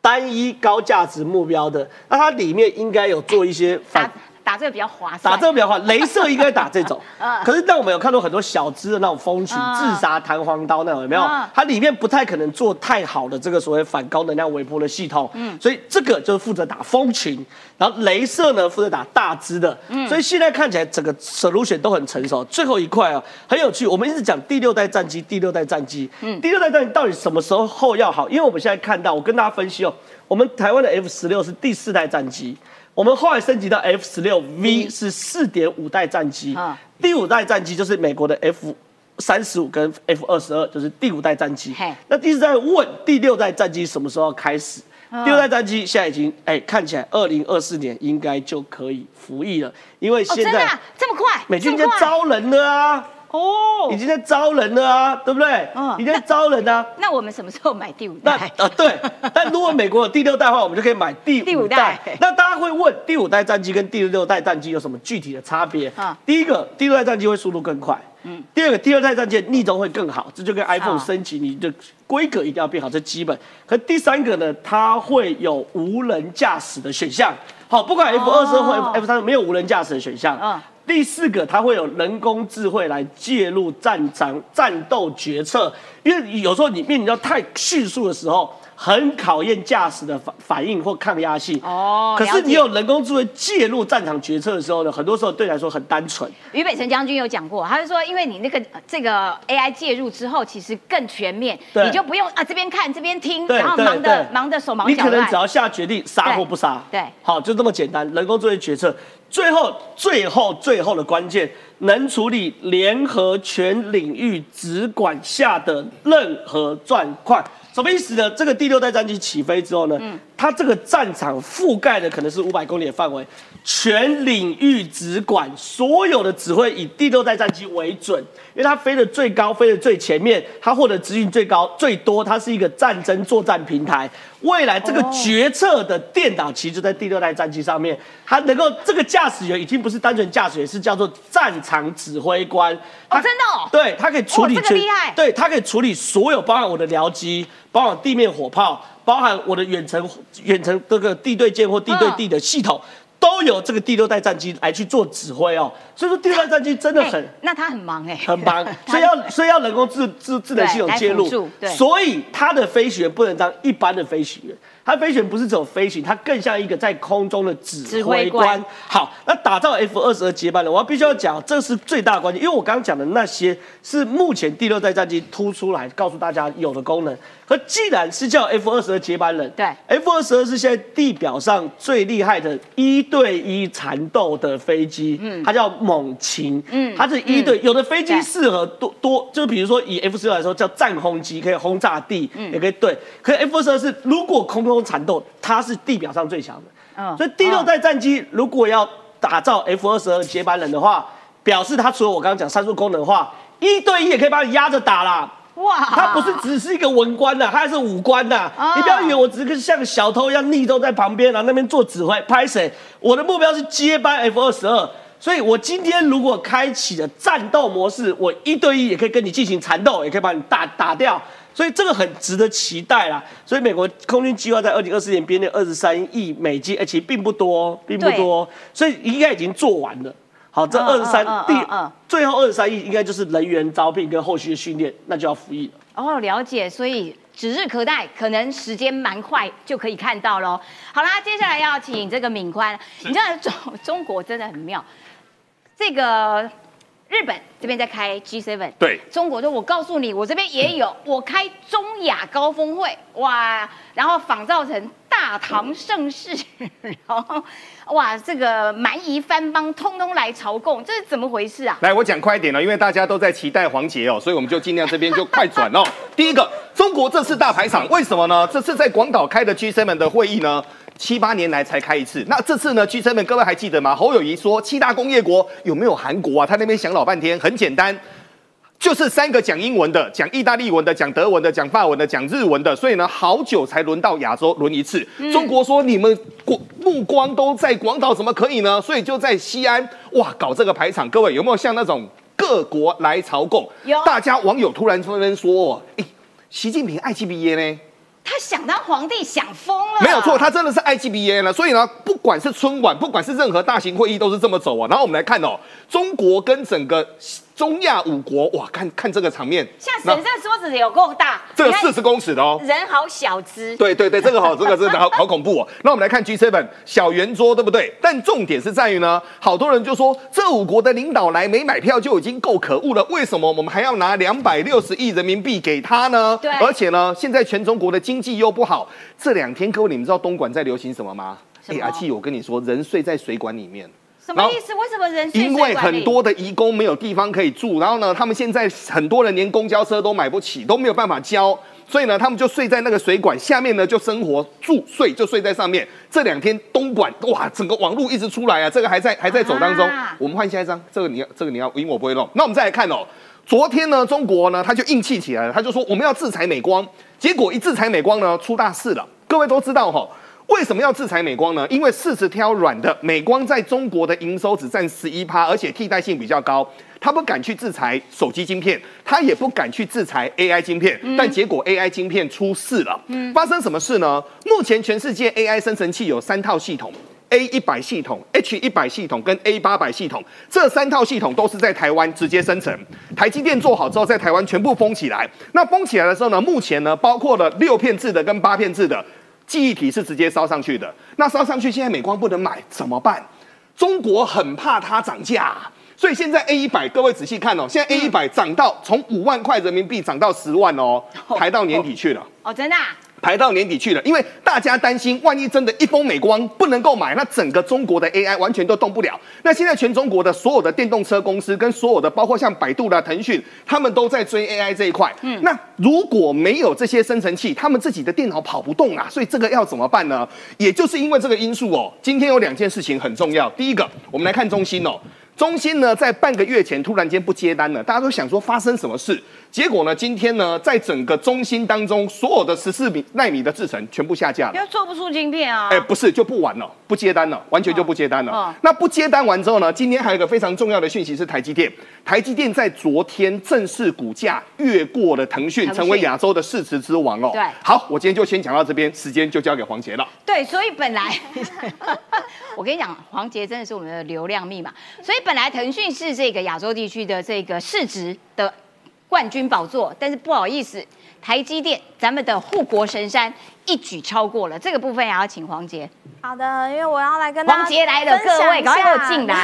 单一高价值目标的，那它里面应该有做一些反。打这个比较划算，打这个比较划算。镭射应该打这种，可是但我们有看到很多小支的那种蜂群自杀弹簧刀那种，有没有？它里面不太可能做太好的这个所谓反高能量微波的系统，嗯，所以这个就是负责打蜂群，然后镭射呢负责打大支的，嗯，所以现在看起来整个 solution 都很成熟。最后一块啊，很有趣，我们一直讲第六代战机，第六代战机，嗯，第六代战机到底什么时候后要好？因为我们现在看到，我跟大家分析哦，我们台湾的 F 十六是第四代战机。我们后来升级到 F 十六 V 是四点五代战机，第五代战机就是美国的 F 三十五跟 F 二十二，就是第五代战机。那第四代问第六代战机什么时候开始？第六代战机现在已经哎看起来二零二四年应该就可以服役了，因为现在这么快，美军在招人了啊。哦，已经在招人了啊，对不对？嗯，已经在招人啊。那我们什么时候买第五代？那啊，对。但如果美国有第六代的话，我们就可以买第五代。那大家会问，第五代战机跟第六代战机有什么具体的差别？啊，第一个，第六代战机会速度更快。嗯。第二个，第二代战机逆中会更好，这就跟 iPhone 升级，你的规格一定要变好，这基本。可第三个呢，它会有无人驾驶的选项。好，不管 F 二十或 F 三没有无人驾驶的选项。嗯。第四个，它会有人工智慧来介入战场战斗决策，因为有时候你面临到太迅速的时候。很考验驾驶的反反应或抗压性哦。可是你有人工智慧介入战场决策的时候呢，很多时候对来说很单纯。于北辰将军有讲过，他就说，因为你那个这个 AI 介入之后，其实更全面，你就不用啊这边看这边听，然后忙的忙的手忙脚乱。你可能只要下决定杀或不杀，对，好就这么简单。人工智慧决策，最后最后最后的关键，能处理联合全领域直管下的任何状况。什么意思呢？这个第六代战机起飞之后呢，它这个战场覆盖的可能是五百公里的范围，全领域直管，所有的指挥以第六代战机为准，因为它飞得最高，飞得最前面，它获得资讯最高最多，它是一个战争作战平台。未来这个决策的电脑其实就在第六代战机上面，它能够这个驾驶员已经不是单纯驾驶员，是叫做战场指挥官。哦，真的？哦？对，它可以处理。这个厉害。对，它可以处理所有，包含我的僚机。包含地面火炮，包含我的远程远程这个地对舰或地对地的系统，都有这个第六代战机来去做指挥哦。所以说第六代战机真的很，那他很忙哎，很忙，所以要所以要人工智智智能系统介入，所以他的飞行员不能当一般的飞行员。它飞行不是只有飞行，它更像一个在空中的指挥官。好，那打造 F 二十二接班人，我要必须要讲，这是最大的关键，因为我刚刚讲的那些是目前第六代战机突出来告诉大家有的功能。可既然是叫 F 二十二接班人，对，F 二十二是现在地表上最厉害的一对一缠斗的飞机，嗯，它叫猛禽，嗯，它是一对，有的飞机适合多多，就比如说以 F 十二来说叫战轰机，可以轰炸地，嗯，也可以对。可是 F 二十二是如果空中缠斗，它是地表上最强的，嗯，所以第六代战机如果要打造 F 二十二接班人的话，表示它除了我刚刚讲三速功能的话，一对一也可以把你压着打啦。哇，他不是只是一个文官呐，他还是武官呐。你不要以为我只是像小偷一样逆都在旁边，然后那边做指挥拍谁？我的目标是接班 F 二十二，所以我今天如果开启了战斗模式，我一对一也可以跟你进行缠斗，也可以把你打打掉。所以这个很值得期待啦。所以美国空军计划在二零二四年编列二十三亿美金，而且并不多，并不多，所以应该已经做完了。好，这二十三第最后二十三亿应该就是人员招聘跟后续的训练，那就要服役了。哦，了解，所以指日可待，可能时间蛮快就可以看到喽。好啦，接下来要请这个敏宽，你知道中中国真的很妙，这个日本这边在开 G7，对，中国说，我告诉你，我这边也有，我开中亚高峰会，哇，然后仿造成。大唐盛世，然后哇，这个蛮夷藩邦通通来朝贡，这是怎么回事啊？来，我讲快一点了，因为大家都在期待黄杰哦，所以我们就尽量这边就快转哦。第一个，中国这次大排场，为什么呢？这次在广岛开的 G7 的会议呢，七八年来才开一次。那这次呢，G7 各位还记得吗？侯友谊说七大工业国有没有韩国啊？他那边想老半天，很简单。就是三个讲英文的，讲意大利文的，讲德文的，讲法文的，讲日文的，所以呢，好久才轮到亚洲轮一次。中国说你们国目光都在广岛，怎么可以呢？所以就在西安哇搞这个排场。各位有没有像那种各国来朝贡？有。大家网友突然纷纷说，哎，习近平爱 G B A 呢？他想当皇帝想疯了。没有错，他真的是 IGBA 呢。所以呢，不管是春晚，不管是任何大型会议，都是这么走啊。然后我们来看哦，中国跟整个。中亚五国哇，看看这个场面，像神这桌子有够大，这个四十公尺的哦，人好小只，对对对，这个好，这个真的好好恐怖哦。那我们来看 G7 小圆桌，对不对？但重点是在于呢，好多人就说这五国的领导来没买票就已经够可恶了，为什么我们还要拿两百六十亿人民币给他呢？对，而且呢，现在全中国的经济又不好，这两天各位你们知道东莞在流行什么吗？哎，阿气，我跟你说，人睡在水管里面。什么意思？为什么人？因为很多的移工没有地方可以住，然后呢，他们现在很多人连公交车都买不起，都没有办法交，所以呢，他们就睡在那个水管下面呢，就生活住睡就睡在上面。这两天东莞哇，整个网络一直出来啊，这个还在还在走当中。我们换下一张，这个你要这个你要，因为我不会弄。那我们再来看哦，昨天呢，中国呢他就硬气起来了，他就说我们要制裁美光，结果一制裁美光呢，出大事了。各位都知道哈。为什么要制裁美光呢？因为柿子挑软的，美光在中国的营收只占十一趴，而且替代性比较高，他不敢去制裁手机晶片，他也不敢去制裁 AI 晶片，但结果 AI 晶片出事了。发生什么事呢？目前全世界 AI 生成器有三套系统。A 一百系统、H 一百系统跟 A 八百系统，这三套系统都是在台湾直接生成。台积电做好之后，在台湾全部封起来。那封起来的时候呢，目前呢，包括了六片制的跟八片制的记忆体是直接烧上去的。那烧上去，现在美光不能买，怎么办？中国很怕它涨价。所以现在 A 一百，各位仔细看哦，现在 A 一百涨到从五万块人民币涨到十万哦，排到年底去了。哦，真的？排到年底去了，因为大家担心，万一真的一封美光不能够买，那整个中国的 AI 完全都动不了。那现在全中国的所有的电动车公司跟所有的，包括像百度啦腾讯，他们都在追 AI 这一块。嗯，那如果没有这些生成器，他们自己的电脑跑不动啊，所以这个要怎么办呢？也就是因为这个因素哦，今天有两件事情很重要。第一个，我们来看中芯哦。中芯呢，在半个月前突然间不接单了，大家都想说发生什么事。结果呢，今天呢，在整个中芯当中，所有的十四米纳米的制程全部下架了，因为做不出晶片啊。哎，不是，就不玩了，不接单了，完全就不接单了。那不接单完之后呢，今天还有一个非常重要的讯息是台积电，台积电在昨天正式股价越过了腾讯，成为亚洲的市值之王哦。对，好，我今天就先讲到这边，时间就交给黄杰了。对，所以本来 我跟你讲，黄杰真的是我们的流量密码，所以。本来腾讯是这个亚洲地区的这个市值的冠军宝座，但是不好意思，台积电咱们的护国神山一举超过了这个部分，也要请黄杰。好的，因为我要来跟黄杰来了，各位赶快进来，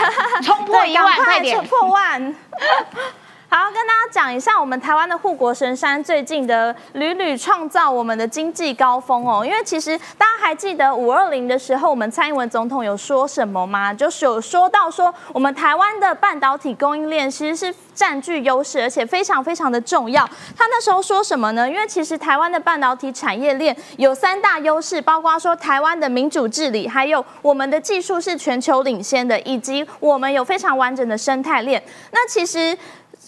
冲破一万，快点破万。好，跟大家讲一下我们台湾的护国神山最近的屡屡创造我们的经济高峰哦。因为其实大家还记得五二零的时候，我们蔡英文总统有说什么吗？就是有说到说我们台湾的半导体供应链其实是占据优势，而且非常非常的重要。他那时候说什么呢？因为其实台湾的半导体产业链有三大优势，包括说台湾的民主治理，还有我们的技术是全球领先的，以及我们有非常完整的生态链。那其实。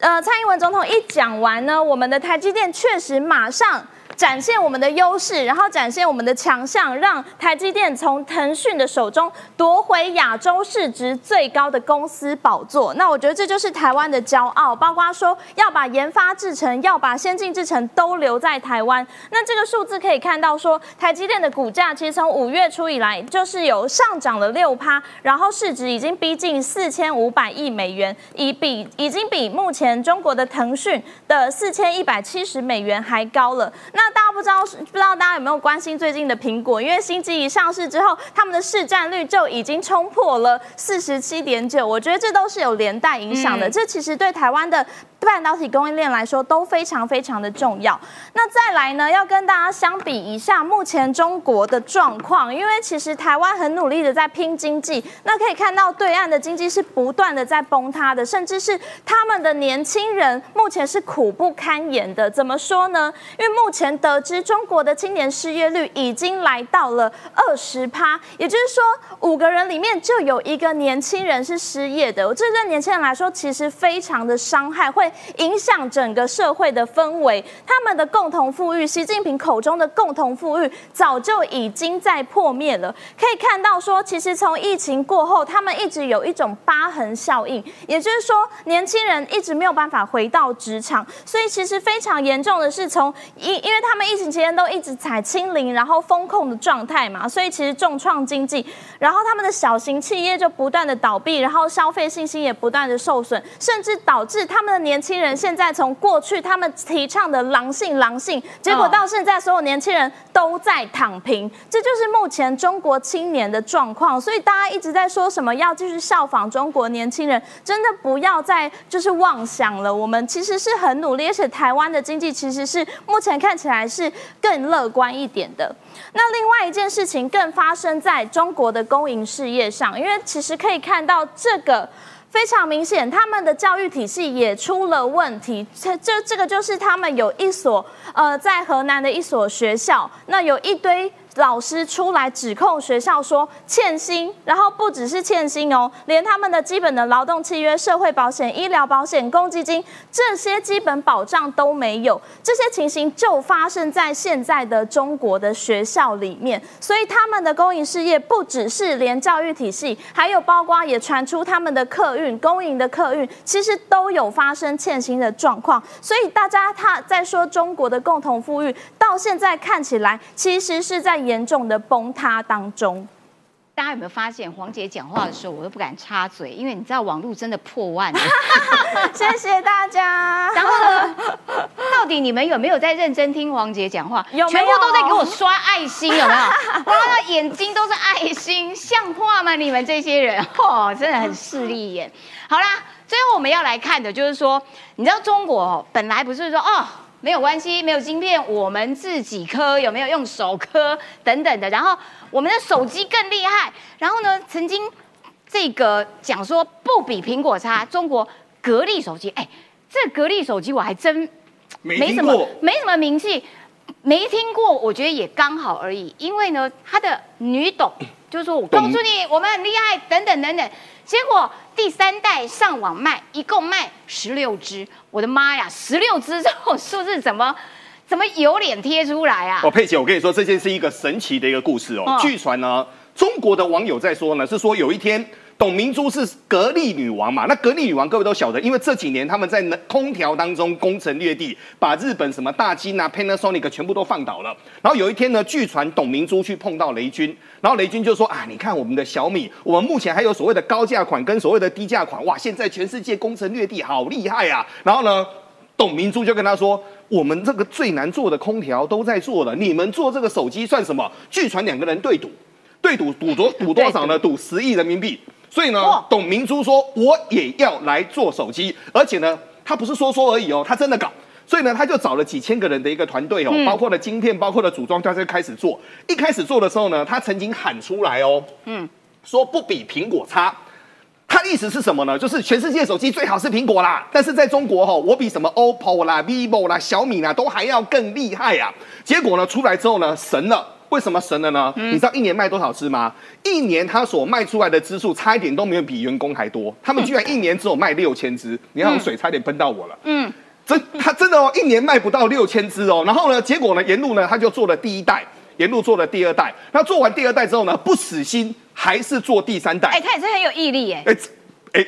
呃，蔡英文总统一讲完呢，我们的台积电确实马上。展现我们的优势，然后展现我们的强项，让台积电从腾讯的手中夺回亚洲市值最高的公司宝座。那我觉得这就是台湾的骄傲，包括说要把研发制程、要把先进制程都留在台湾。那这个数字可以看到，说台积电的股价其实从五月初以来就是有上涨了六趴，然后市值已经逼近四千五百亿美元，已比已经比目前中国的腾讯的四千一百七十美元还高了。那大家不知道，不知道大家有没有关心最近的苹果？因为新机一上市之后，他们的市占率就已经冲破了四十七点九。我觉得这都是有连带影响的。这其实对台湾的。半导体供应链来说都非常非常的重要。那再来呢，要跟大家相比一下目前中国的状况，因为其实台湾很努力的在拼经济，那可以看到对岸的经济是不断的在崩塌的，甚至是他们的年轻人目前是苦不堪言的。怎么说呢？因为目前得知中国的青年失业率已经来到了二十趴，也就是说五个人里面就有一个年轻人是失业的。这对年轻人来说其实非常的伤害，会。影响整个社会的氛围，他们的共同富裕，习近平口中的共同富裕，早就已经在破灭了。可以看到，说其实从疫情过后，他们一直有一种疤痕效应，也就是说，年轻人一直没有办法回到职场。所以其实非常严重的是，从因因为他们疫情期间都一直采清零，然后风控的状态嘛，所以其实重创经济，然后他们的小型企业就不断的倒闭，然后消费信心也不断的受损，甚至导致他们的年。轻人现在从过去他们提倡的狼性狼性，结果到现在所有年轻人都在躺平，这就是目前中国青年的状况。所以大家一直在说什么要继续效仿中国年轻人，真的不要再就是妄想了。我们其实是很努力，而且台湾的经济其实是目前看起来是更乐观一点的。那另外一件事情更发生在中国的公营事业上，因为其实可以看到这个。非常明显，他们的教育体系也出了问题。这这这个就是他们有一所呃，在河南的一所学校，那有一堆。老师出来指控学校说欠薪，然后不只是欠薪哦，连他们的基本的劳动契约、社会保险、医疗保险、公积金这些基本保障都没有。这些情形就发生在现在的中国的学校里面，所以他们的公营事业不只是连教育体系，还有包括也传出他们的客运、公营的客运，其实都有发生欠薪的状况。所以大家他在说中国的共同富裕，到现在看起来其实是在。严重的崩塌当中，大家有没有发现黄姐讲话的时候，我都不敢插嘴，因为你知道网络真的破万。谢谢大家。然后呢，到底你们有没有在认真听黄姐讲话？有，全部都在给我刷爱心，有没有？哇，眼睛都是爱心，像话吗？你们这些人，哦，真的很势利眼。好啦，最后我们要来看的就是说，你知道中国本来不是说哦。没有关系，没有晶片，我们自己磕，有没有用手磕等等的。然后我们的手机更厉害。然后呢，曾经这个讲说不比苹果差，中国格力手机，哎，这格力手机我还真没什么没什么名气，没听过。我觉得也刚好而已，因为呢，他的女董就是说我告诉你，我们很厉害，等等等等。结果第三代上网卖，一共卖十六只，我的妈呀，十六只这种数字怎么怎么有脸贴出来啊？哦，佩姐，我跟你说，这件是一个神奇的一个故事哦。据传呢，中国的网友在说呢，是说有一天。董明珠是格力女王嘛？那格力女王各位都晓得，因为这几年他们在空调当中攻城略地，把日本什么大金啊、Panasonic 全部都放倒了。然后有一天呢，据传董明珠去碰到雷军，然后雷军就说啊，你看我们的小米，我们目前还有所谓的高价款跟所谓的低价款，哇，现在全世界攻城略地，好厉害啊！然后呢，董明珠就跟他说，我们这个最难做的空调都在做了，你们做这个手机算什么？据传两个人对赌，对赌赌多赌多少呢？赌十亿人民币。所以呢，董明珠说我也要来做手机，而且呢，他不是说说而已哦，他真的搞。所以呢，他就找了几千个人的一个团队哦，包括了晶片，包括了组装，他就开始做。一开始做的时候呢，他曾经喊出来哦，嗯，说不比苹果差。他意思是什么呢？就是全世界手机最好是苹果啦，但是在中国哈，我比什么 OPPO 啦、VIVO 啦、小米啦都还要更厉害呀。结果呢，出来之后呢，神了。为什么神了呢？你知道一年卖多少支吗？一年他所卖出来的支数，差一点都没有比员工还多。他们居然一年只有卖六千支，你看水差点喷到我了。嗯，真他真的哦，一年卖不到六千支哦。然后呢，结果呢，沿路呢他就做了第一代，沿路做了第二代。那做完第二代之后呢，不死心，还是做第三代。哎，他也是很有毅力耶。哎，哎。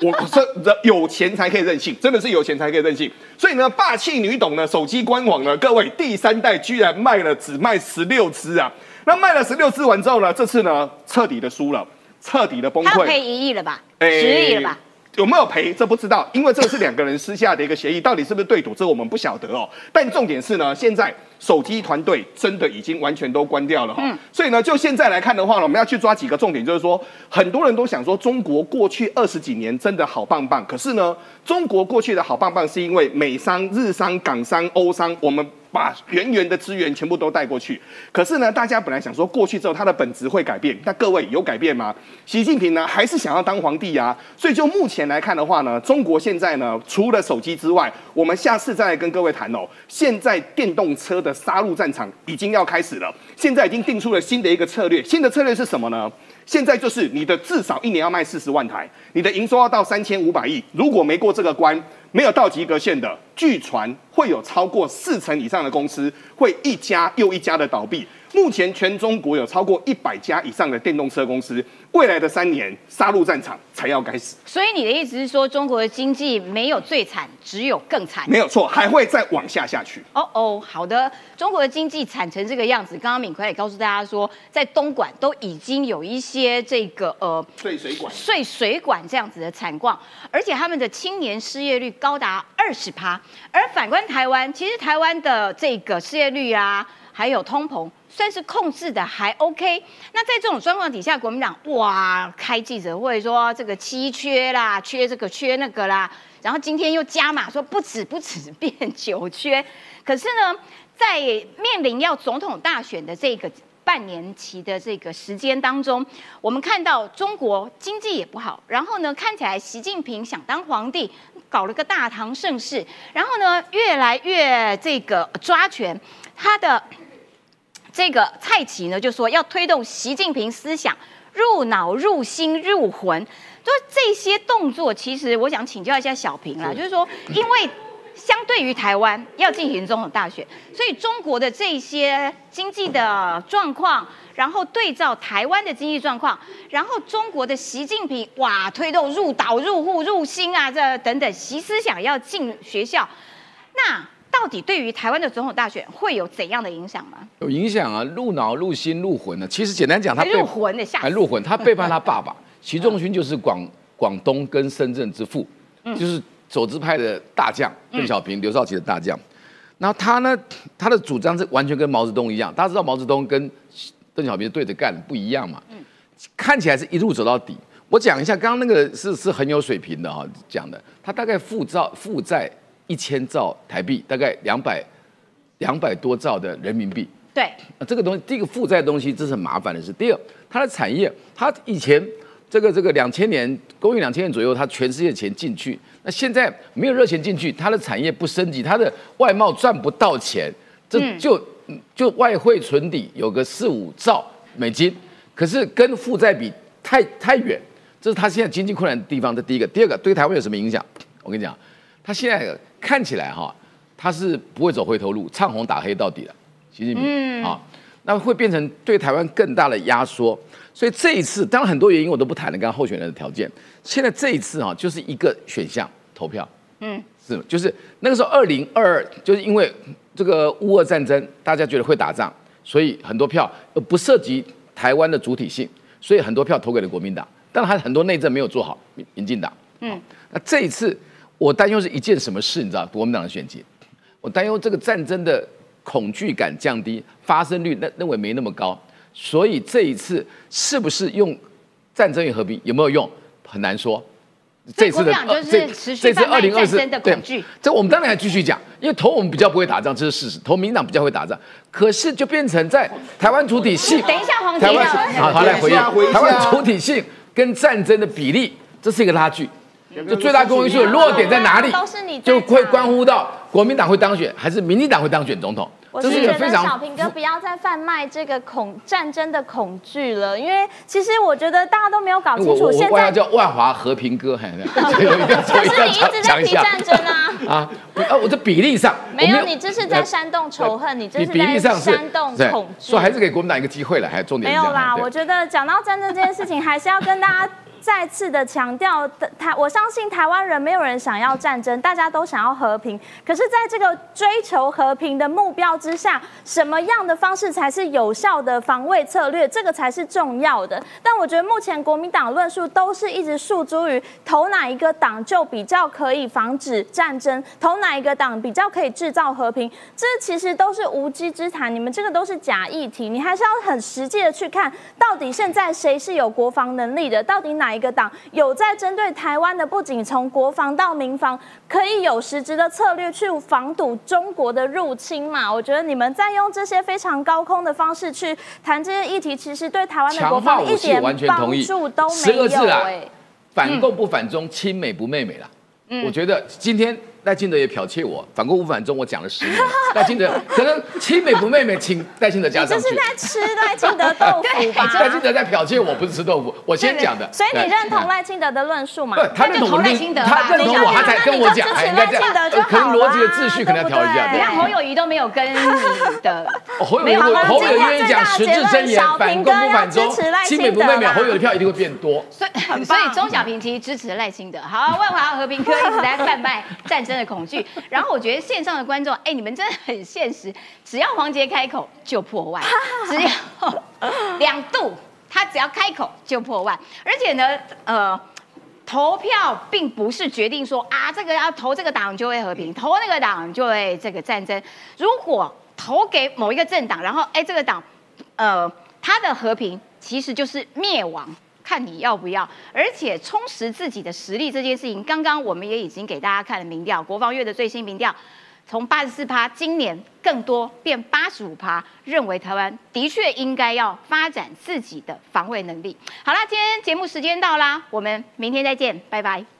我这有钱才可以任性，真的是有钱才可以任性。所以呢，霸气女董呢，手机官网呢，各位第三代居然卖了只卖十六只啊！那卖了十六只完之后呢，这次呢彻底的输了，彻底的崩溃。他赔一亿了吧？十亿了吧？有没有赔？这不知道，因为这个是两个人私下的一个协议，到底是不是对赌，这我们不晓得哦。但重点是呢，现在手机团队真的已经完全都关掉了哈。所以呢，就现在来看的话呢，我们要去抓几个重点，就是说，很多人都想说，中国过去二十几年真的好棒棒，可是呢，中国过去的好棒棒是因为美商、日商、港商、欧商，我们。把源源的资源全部都带过去，可是呢，大家本来想说过去之后它的本质会改变，那各位有改变吗？习近平呢还是想要当皇帝啊？所以就目前来看的话呢，中国现在呢除了手机之外，我们下次再来跟各位谈哦。现在电动车的杀戮战场已经要开始了，现在已经定出了新的一个策略，新的策略是什么呢？现在就是你的至少一年要卖四十万台，你的营收要到三千五百亿，如果没过这个关。没有到及格线的，据传会有超过四成以上的公司会一家又一家的倒闭。目前全中国有超过一百家以上的电动车公司。未来的三年，杀戮战场才要开始。所以你的意思是说，中国的经济没有最惨，只有更惨？没有错，还会再往下下去。哦哦，好的。中国的经济惨成这个样子，刚刚敏奎也告诉大家说，在东莞都已经有一些这个呃碎水管、碎水管这样子的惨况，而且他们的青年失业率高达二十趴。而反观台湾，其实台湾的这个失业率啊，还有通膨。算是控制的还 OK，那在这种状况底下，国民党哇开记者会说这个七缺啦，缺这个缺那个啦，然后今天又加码说不止不止变九缺，可是呢，在面临要总统大选的这个半年期的这个时间当中，我们看到中国经济也不好，然后呢看起来习近平想当皇帝，搞了个大唐盛世，然后呢越来越这个抓权，他的。这个蔡奇呢，就说要推动习近平思想入脑、入心、入魂，就这些动作，其实我想请教一下小平啦，就是说，因为相对于台湾要进行总统大选，所以中国的这些经济的状况，然后对照台湾的经济状况，然后中国的习近平哇，推动入岛、入户、入心啊，这等等习思想要进学校，那。到底对于台湾的总统大选会有怎样的影响吗？有影响啊，入脑、入心、入魂呢。其实简单讲，他入魂的下，还入魂。他背叛他爸爸，习仲勋就是广广东跟深圳之父，就是走资派的大将，邓小平、刘少奇的大将。然后他呢，他的主张是完全跟毛泽东一样。大家知道毛泽东跟邓小平对着干不一样嘛？嗯，看起来是一路走到底。我讲一下，刚刚那个是是很有水平的哈，讲的，他大概负债负债一千兆台币，大概两百两百多兆的人民币。对，啊，这个东西，第一个负债东西，这是很麻烦的事。第二，它的产业，它以前这个这个两千年，公元两千年左右，它全世界钱进去，那现在没有热钱进去，它的产业不升级，它的外贸赚不到钱，这就就外汇存底有个四五兆美金，可是跟负债比太太远。这是它现在经济困难的地方，这第一个。第二个，对台湾有什么影响？我跟你讲，他现在看起来哈，他是不会走回头路，唱红打黑到底了。习近平啊，那会变成对台湾更大的压缩。所以这一次，当然很多原因我都不谈了，刚刚候选人的条件。现在这一次啊，就是一个选项投票。嗯，是，就是那个时候二零二二，就是因为这个乌俄战争，大家觉得会打仗，所以很多票不涉及台湾的主体性，所以很多票投给了国民党。但还很多内政没有做好，民民进党。嗯，那这一次我担忧是一件什么事？你知道，国民党的选举，我担忧这个战争的恐惧感降低，发生率那认为没那么高，所以这一次是不是用战争与和平有没有用，很难说。这次的这这次二零二四的恐惧，这我们当然要继续讲，因为投我们比较不会打仗，这是事实。投民党比较会打仗，可是就变成在台湾主体性。等一下，黄杰，好好来回应。台湾主体性。跟战争的比例，这是一个拉锯，就最大公约数的弱点在哪里？都是你，就会关乎到国民党会当选，还是民进党会当选总统。我是觉得小平哥不要再贩卖这个恐战争的恐惧了，因为其实我觉得大家都没有搞清楚。现在叫万华和平哥，可 是你一直在提战争啊！啊，我这比例上没有，你这是在煽动仇恨，你这是在煽动恐惧。所以还是给国民党一个机会了，还重点没有啦。我觉得讲到战争这件事情，还是要跟大家。再次的强调，台我相信台湾人没有人想要战争，大家都想要和平。可是，在这个追求和平的目标之下，什么样的方式才是有效的防卫策略？这个才是重要的。但我觉得目前国民党论述都是一直诉诸于投哪一个党就比较可以防止战争，投哪一个党比较可以制造和平，这其实都是无稽之谈。你们这个都是假议题，你还是要很实际的去看，到底现在谁是有国防能力的，到底哪一。一个党有在针对台湾的，不仅从国防到民防，可以有实质的策略去防堵中国的入侵嘛？我觉得你们在用这些非常高空的方式去谈这些议题，其实对台湾的国防一点帮助都没有。哎，反共不反中，亲美不媚美啦。嗯，我觉得今天。赖清德也剽窃我，反过无反中，我讲了十年。赖清德可能亲美不妹妹，请赖清德加上去。这是在吃赖清德豆腐吧？赖清德在剽窃我，不是吃豆腐。我先讲的。所以你认同赖清德的论述吗？不，他认同赖清德，他认同我，他才跟我讲。赖清德就，可能逻辑的秩序可能要调一下。你看侯友谊都没有跟你的，侯友谊侯友谊愿意讲实质真言，反共不反中，亲美不妹妹，侯友谊的票一定会变多。所以，所以钟小平其实支持赖清德。好，万华和平科一直在贩卖战争的恐惧。然后我觉得线上的观众，哎，你们真的很现实，只要黄杰开口就破万，只要两度，他只要开口就破万，而且呢，呃，投票并不是决定说啊，这个要投这个党就会和平，投那个党就会这个战争。如果投给某一个政党，然后哎，这个党，呃，他的和平其实就是灭亡。看你要不要，而且充实自己的实力这件事情，刚刚我们也已经给大家看了民调，国防月的最新民调，从八十四趴，今年更多变八十五趴，认为台湾的确应该要发展自己的防卫能力。好啦，今天节目时间到啦，我们明天再见，拜拜。